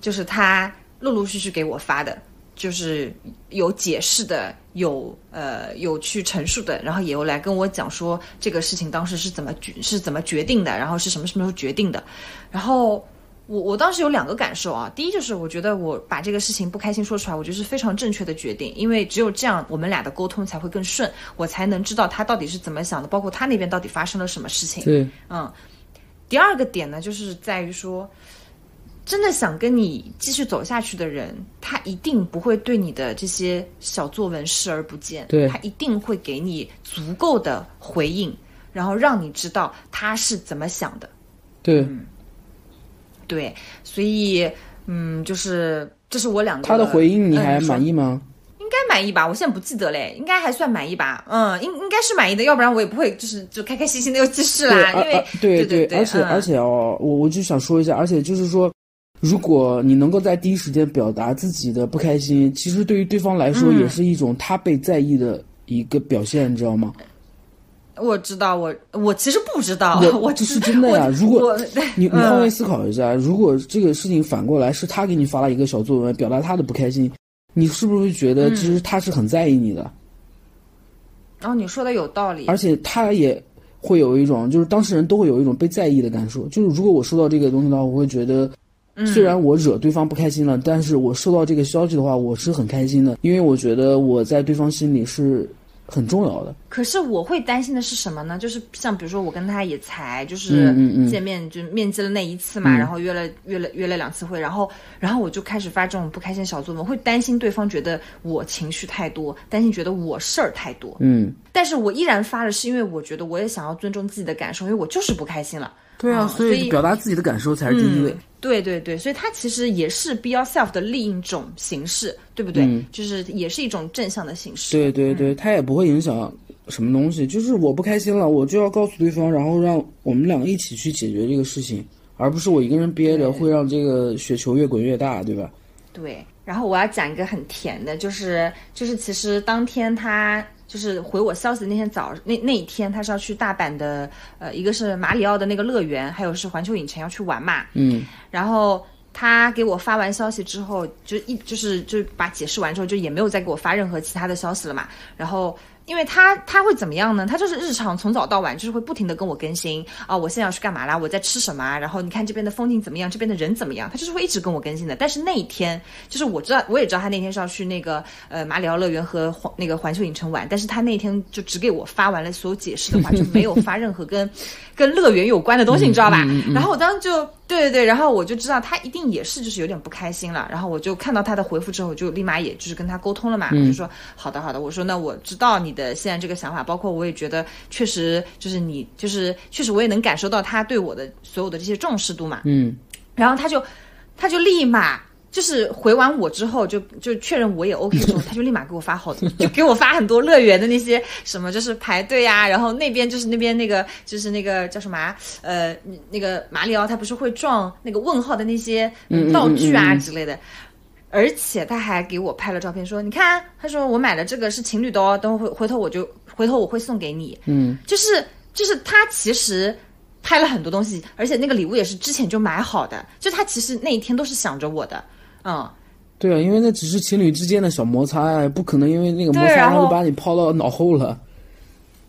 就是他陆陆续续给我发的。就是有解释的，有呃有去陈述的，然后也有来跟我讲说这个事情当时是怎么决是怎么决定的，然后是什么什么时候决定的。然后我我当时有两个感受啊，第一就是我觉得我把这个事情不开心说出来，我觉得是非常正确的决定，因为只有这样我们俩的沟通才会更顺，我才能知道他到底是怎么想的，包括他那边到底发生了什么事情。对，嗯。第二个点呢，就是在于说。真的想跟你继续走下去的人，他一定不会对你的这些小作文视而不见，对他一定会给你足够的回应，然后让你知道他是怎么想的。对，对，所以，嗯，就是这是我两个他的回应，你还满意吗？应该满意吧，我现在不记得嘞，应该还算满意吧。嗯，应应该是满意的，要不然我也不会就是就开开心心的又继续啦。因为对对对，而且而且哦，我我就想说一下，而且就是说。如果你能够在第一时间表达自己的不开心，其实对于对方来说也是一种他被在意的一个表现，你知道吗？我知道，我我其实不知道，我这是真的呀。如果你你换位思考一下，如果这个事情反过来是他给你发了一个小作文，表达他的不开心，你是不是会觉得其实他是很在意你的？然后你说的有道理，而且他也会有一种，就是当事人都会有一种被在意的感受。就是如果我收到这个东西的话，我会觉得。虽然我惹对方不开心了，但是我收到这个消息的话，我是很开心的，因为我觉得我在对方心里是很重要的。可是我会担心的是什么呢？就是像比如说我跟他也才就是见面就面基了那一次嘛，然后约了约了约了两次会，然后然后我就开始发这种不开心小作文，会担心对方觉得我情绪太多，担心觉得我事儿太多。嗯，但是我依然发了，是因为我觉得我也想要尊重自己的感受，因为我就是不开心了。对啊，所以表达自己的感受才是第一位。对对对，所以它其实也是 be yourself 的另一种形式，对不对？就是也是一种正向的形式。对对对，它也不会影响什么东西。就是我不开心了，我就要告诉对方，然后让我们两个一起去解决这个事情，而不是我一个人憋着，会让这个雪球越滚越大，对吧？对。然后我要讲一个很甜的，就是就是其实当天他。就是回我消息那天早那那一天，他是要去大阪的，呃，一个是马里奥的那个乐园，还有是环球影城要去玩嘛。嗯。然后他给我发完消息之后，就一就是就把解释完之后，就也没有再给我发任何其他的消息了嘛。然后。因为他他会怎么样呢？他就是日常从早到晚就是会不停的跟我更新啊，我现在要去干嘛啦？我在吃什么？然后你看这边的风景怎么样？这边的人怎么样？他就是会一直跟我更新的。但是那一天，就是我知道我也知道他那天是要去那个呃马里奥乐园和环那个环球影城玩，但是他那天就只给我发完了所有解释的话，[LAUGHS] 就没有发任何跟跟乐园有关的东西，你知道吧？然后我当时就。对对对，然后我就知道他一定也是就是有点不开心了，然后我就看到他的回复之后，就立马也就是跟他沟通了嘛，我就说好的好的，我说那我知道你的现在这个想法，包括我也觉得确实就是你就是确实我也能感受到他对我的所有的这些重视度嘛，嗯，然后他就他就立马。就是回完我之后，就就确认我也 OK 之后，[LAUGHS] 他就立马给我发好多，就给我发很多乐园的那些什么，就是排队啊，然后那边就是那边那个就是那个叫什么啊，呃，那个马里奥他不是会撞那个问号的那些道具啊之类的，而且他还给我拍了照片，说你看，他说我买的这个是情侣的哦，等会回头我就回头我会送给你，嗯，就是就是他其实。拍了很多东西，而且那个礼物也是之前就买好的，就他其实那一天都是想着我的，嗯，对啊，因为那只是情侣之间的小摩擦呀，不可能因为那个摩擦然后就把你抛到脑后了。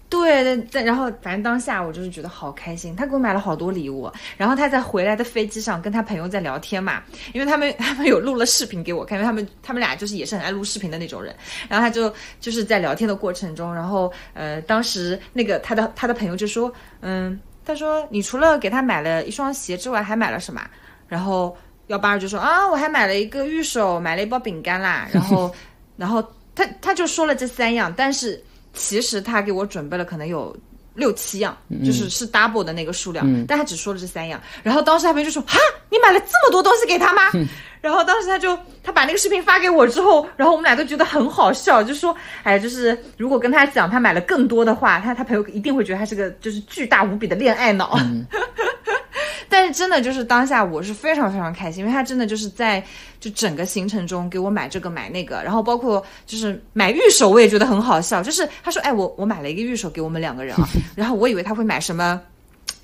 对对对，然后反正当下我就是觉得好开心，他给我买了好多礼物，然后他在回来的飞机上跟他朋友在聊天嘛，因为他们他们有录了视频给我看，因为他们他们俩就是也是很爱录视频的那种人，然后他就就是在聊天的过程中，然后呃当时那个他的他的朋友就说嗯。他说：“你除了给他买了一双鞋之外，还买了什么？”然后幺八二就说：“啊，我还买了一个玉手，买了一包饼干啦。”然后，[LAUGHS] 然后他他就说了这三样，但是其实他给我准备了可能有六七样，就是是 double 的那个数量，但他只说了这三样。然后当时他朋友就说：“哈，你买了这么多东西给他吗？”然后当时他就他把那个视频发给我之后，然后我们俩都觉得很好笑，就说，哎，就是如果跟他讲他买了更多的话，他他朋友一定会觉得他是个就是巨大无比的恋爱脑。[LAUGHS] 但是真的就是当下我是非常非常开心，因为他真的就是在就整个行程中给我买这个买那个，然后包括就是买玉手，我也觉得很好笑。就是他说，哎，我我买了一个玉手给我们两个人啊，[LAUGHS] 然后我以为他会买什么。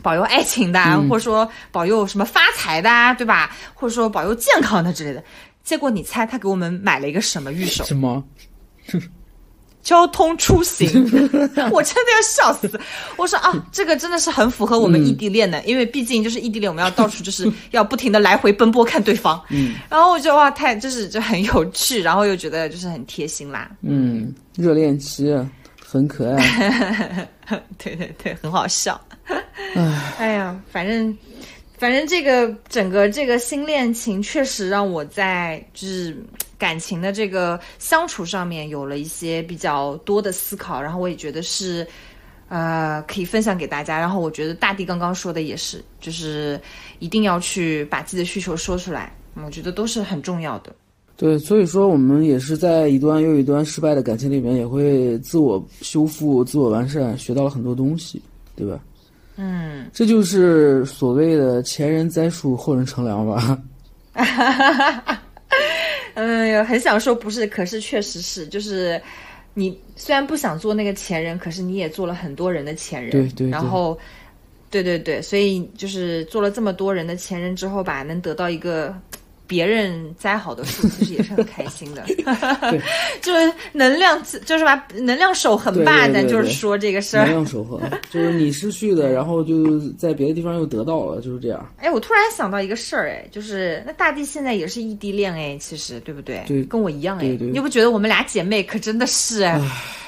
保佑爱情的，或者说保佑什么发财的，对吧？或者说保佑健康的之类的。结果你猜他给我们买了一个什么玉手？什么？交通出行，[LAUGHS] 我真的要笑死！我说啊，[LAUGHS] 这个真的是很符合我们异地恋的，因为毕竟就是异地恋，我们要到处就是要不停的来回奔波看对方。嗯，然后我觉得哇，太就是就很有趣，然后又觉得就是很贴心啦。嗯，热恋期很可爱。[LAUGHS] 对对对，很好笑。哎呀，反正，反正这个整个这个新恋情确实让我在就是感情的这个相处上面有了一些比较多的思考，然后我也觉得是，呃，可以分享给大家。然后我觉得大地刚刚说的也是，就是一定要去把自己的需求说出来，我觉得都是很重要的。对，所以说我们也是在一段又一段失败的感情里面，也会自我修复、自我完善，学到了很多东西，对吧？嗯，这就是所谓的前人栽树，后人乘凉吧。[LAUGHS] 哎呀，很想说不是，可是确实是，就是你虽然不想做那个前人，可是你也做了很多人的前人。对对。然后，对对对，所以就是做了这么多人的前人之后吧，能得到一个别人栽好的树，其实也是很开心的。[LAUGHS] [LAUGHS] 就是能量，就是把能量守恒吧，咱就是说这个事儿。能量守恒，[LAUGHS] 就是你失去的，然后就在别的地方又得到了，就是这样。哎，我突然想到一个事儿，哎，就是那大地现在也是异地恋，哎，其实对不对？对，跟我一样，哎，你不觉得我们俩姐妹可真的是？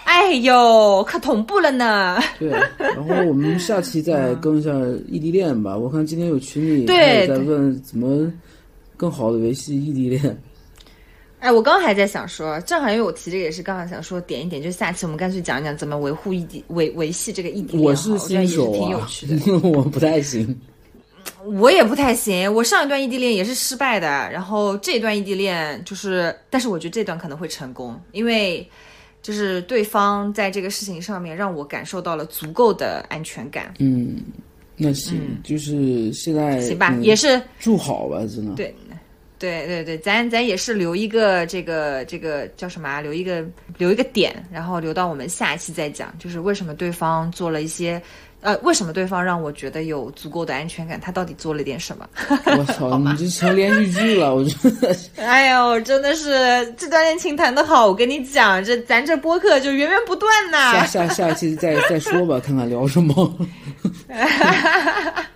哎呦，可同步了呢。对，然后我们下期再更一下异地恋吧。我看今天有群里在问怎么更好的维系异地恋。哎，我刚刚还在想说，正好因为我提这个也是刚好想说点一点，就下期我们干脆讲一讲怎么维护异地维维系这个异地恋。我是新手啊，[LAUGHS] 我不太行。我也不太行，我上一段异地恋也是失败的，然后这段异地恋就是，但是我觉得这段可能会成功，因为。就是对方在这个事情上面让我感受到了足够的安全感。嗯，那行，就是现在行吧，也是住好吧，真的对，对对对，咱咱也是留一个这个这个叫什么啊？留一个留一个点，然后留到我们下一期再讲，就是为什么对方做了一些。呃，为什么对方让我觉得有足够的安全感？他到底做了点什么？[LAUGHS] 我操，你这成连续剧了！我觉得，[LAUGHS] 哎呦，真的是这段恋情谈得好，我跟你讲，这咱这播客就源源不断呐。下下下期再再说吧，看看聊什么。[LAUGHS]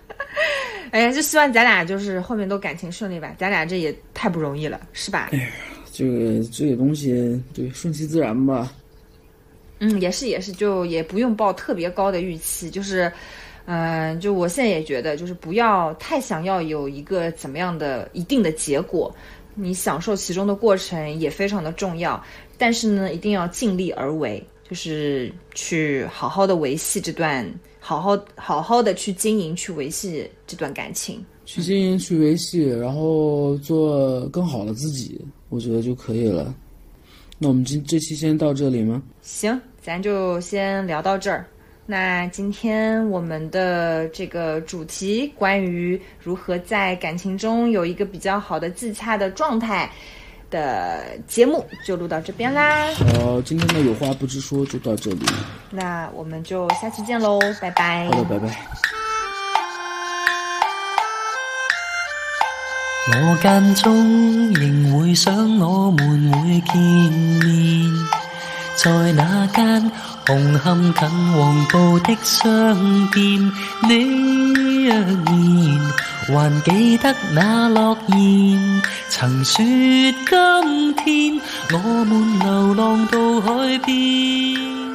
哎呀，就希望咱俩就是后面都感情顺利吧，咱俩这也太不容易了，是吧？哎呀，这个这个东西，对，顺其自然吧。嗯，也是也是，就也不用抱特别高的预期，就是，嗯，就我现在也觉得，就是不要太想要有一个怎么样的一定的结果，你享受其中的过程也非常的重要，但是呢，一定要尽力而为，就是去好好的维系这段，好好好好的去经营，去维系这段感情，去经营，去维系，然后做更好的自己，我觉得就可以了。那我们今这期先到这里吗？行，咱就先聊到这儿。那今天我们的这个主题，关于如何在感情中有一个比较好的自洽的状态的节目，就录到这边啦。好，今天的有话不直说就到这里。那我们就下期见喽，拜拜。好的，拜拜。我间中仍会想我们会见面，在那间红磡近黄埔的商店，你若然还记得那诺言，曾说今天我们流浪到海边。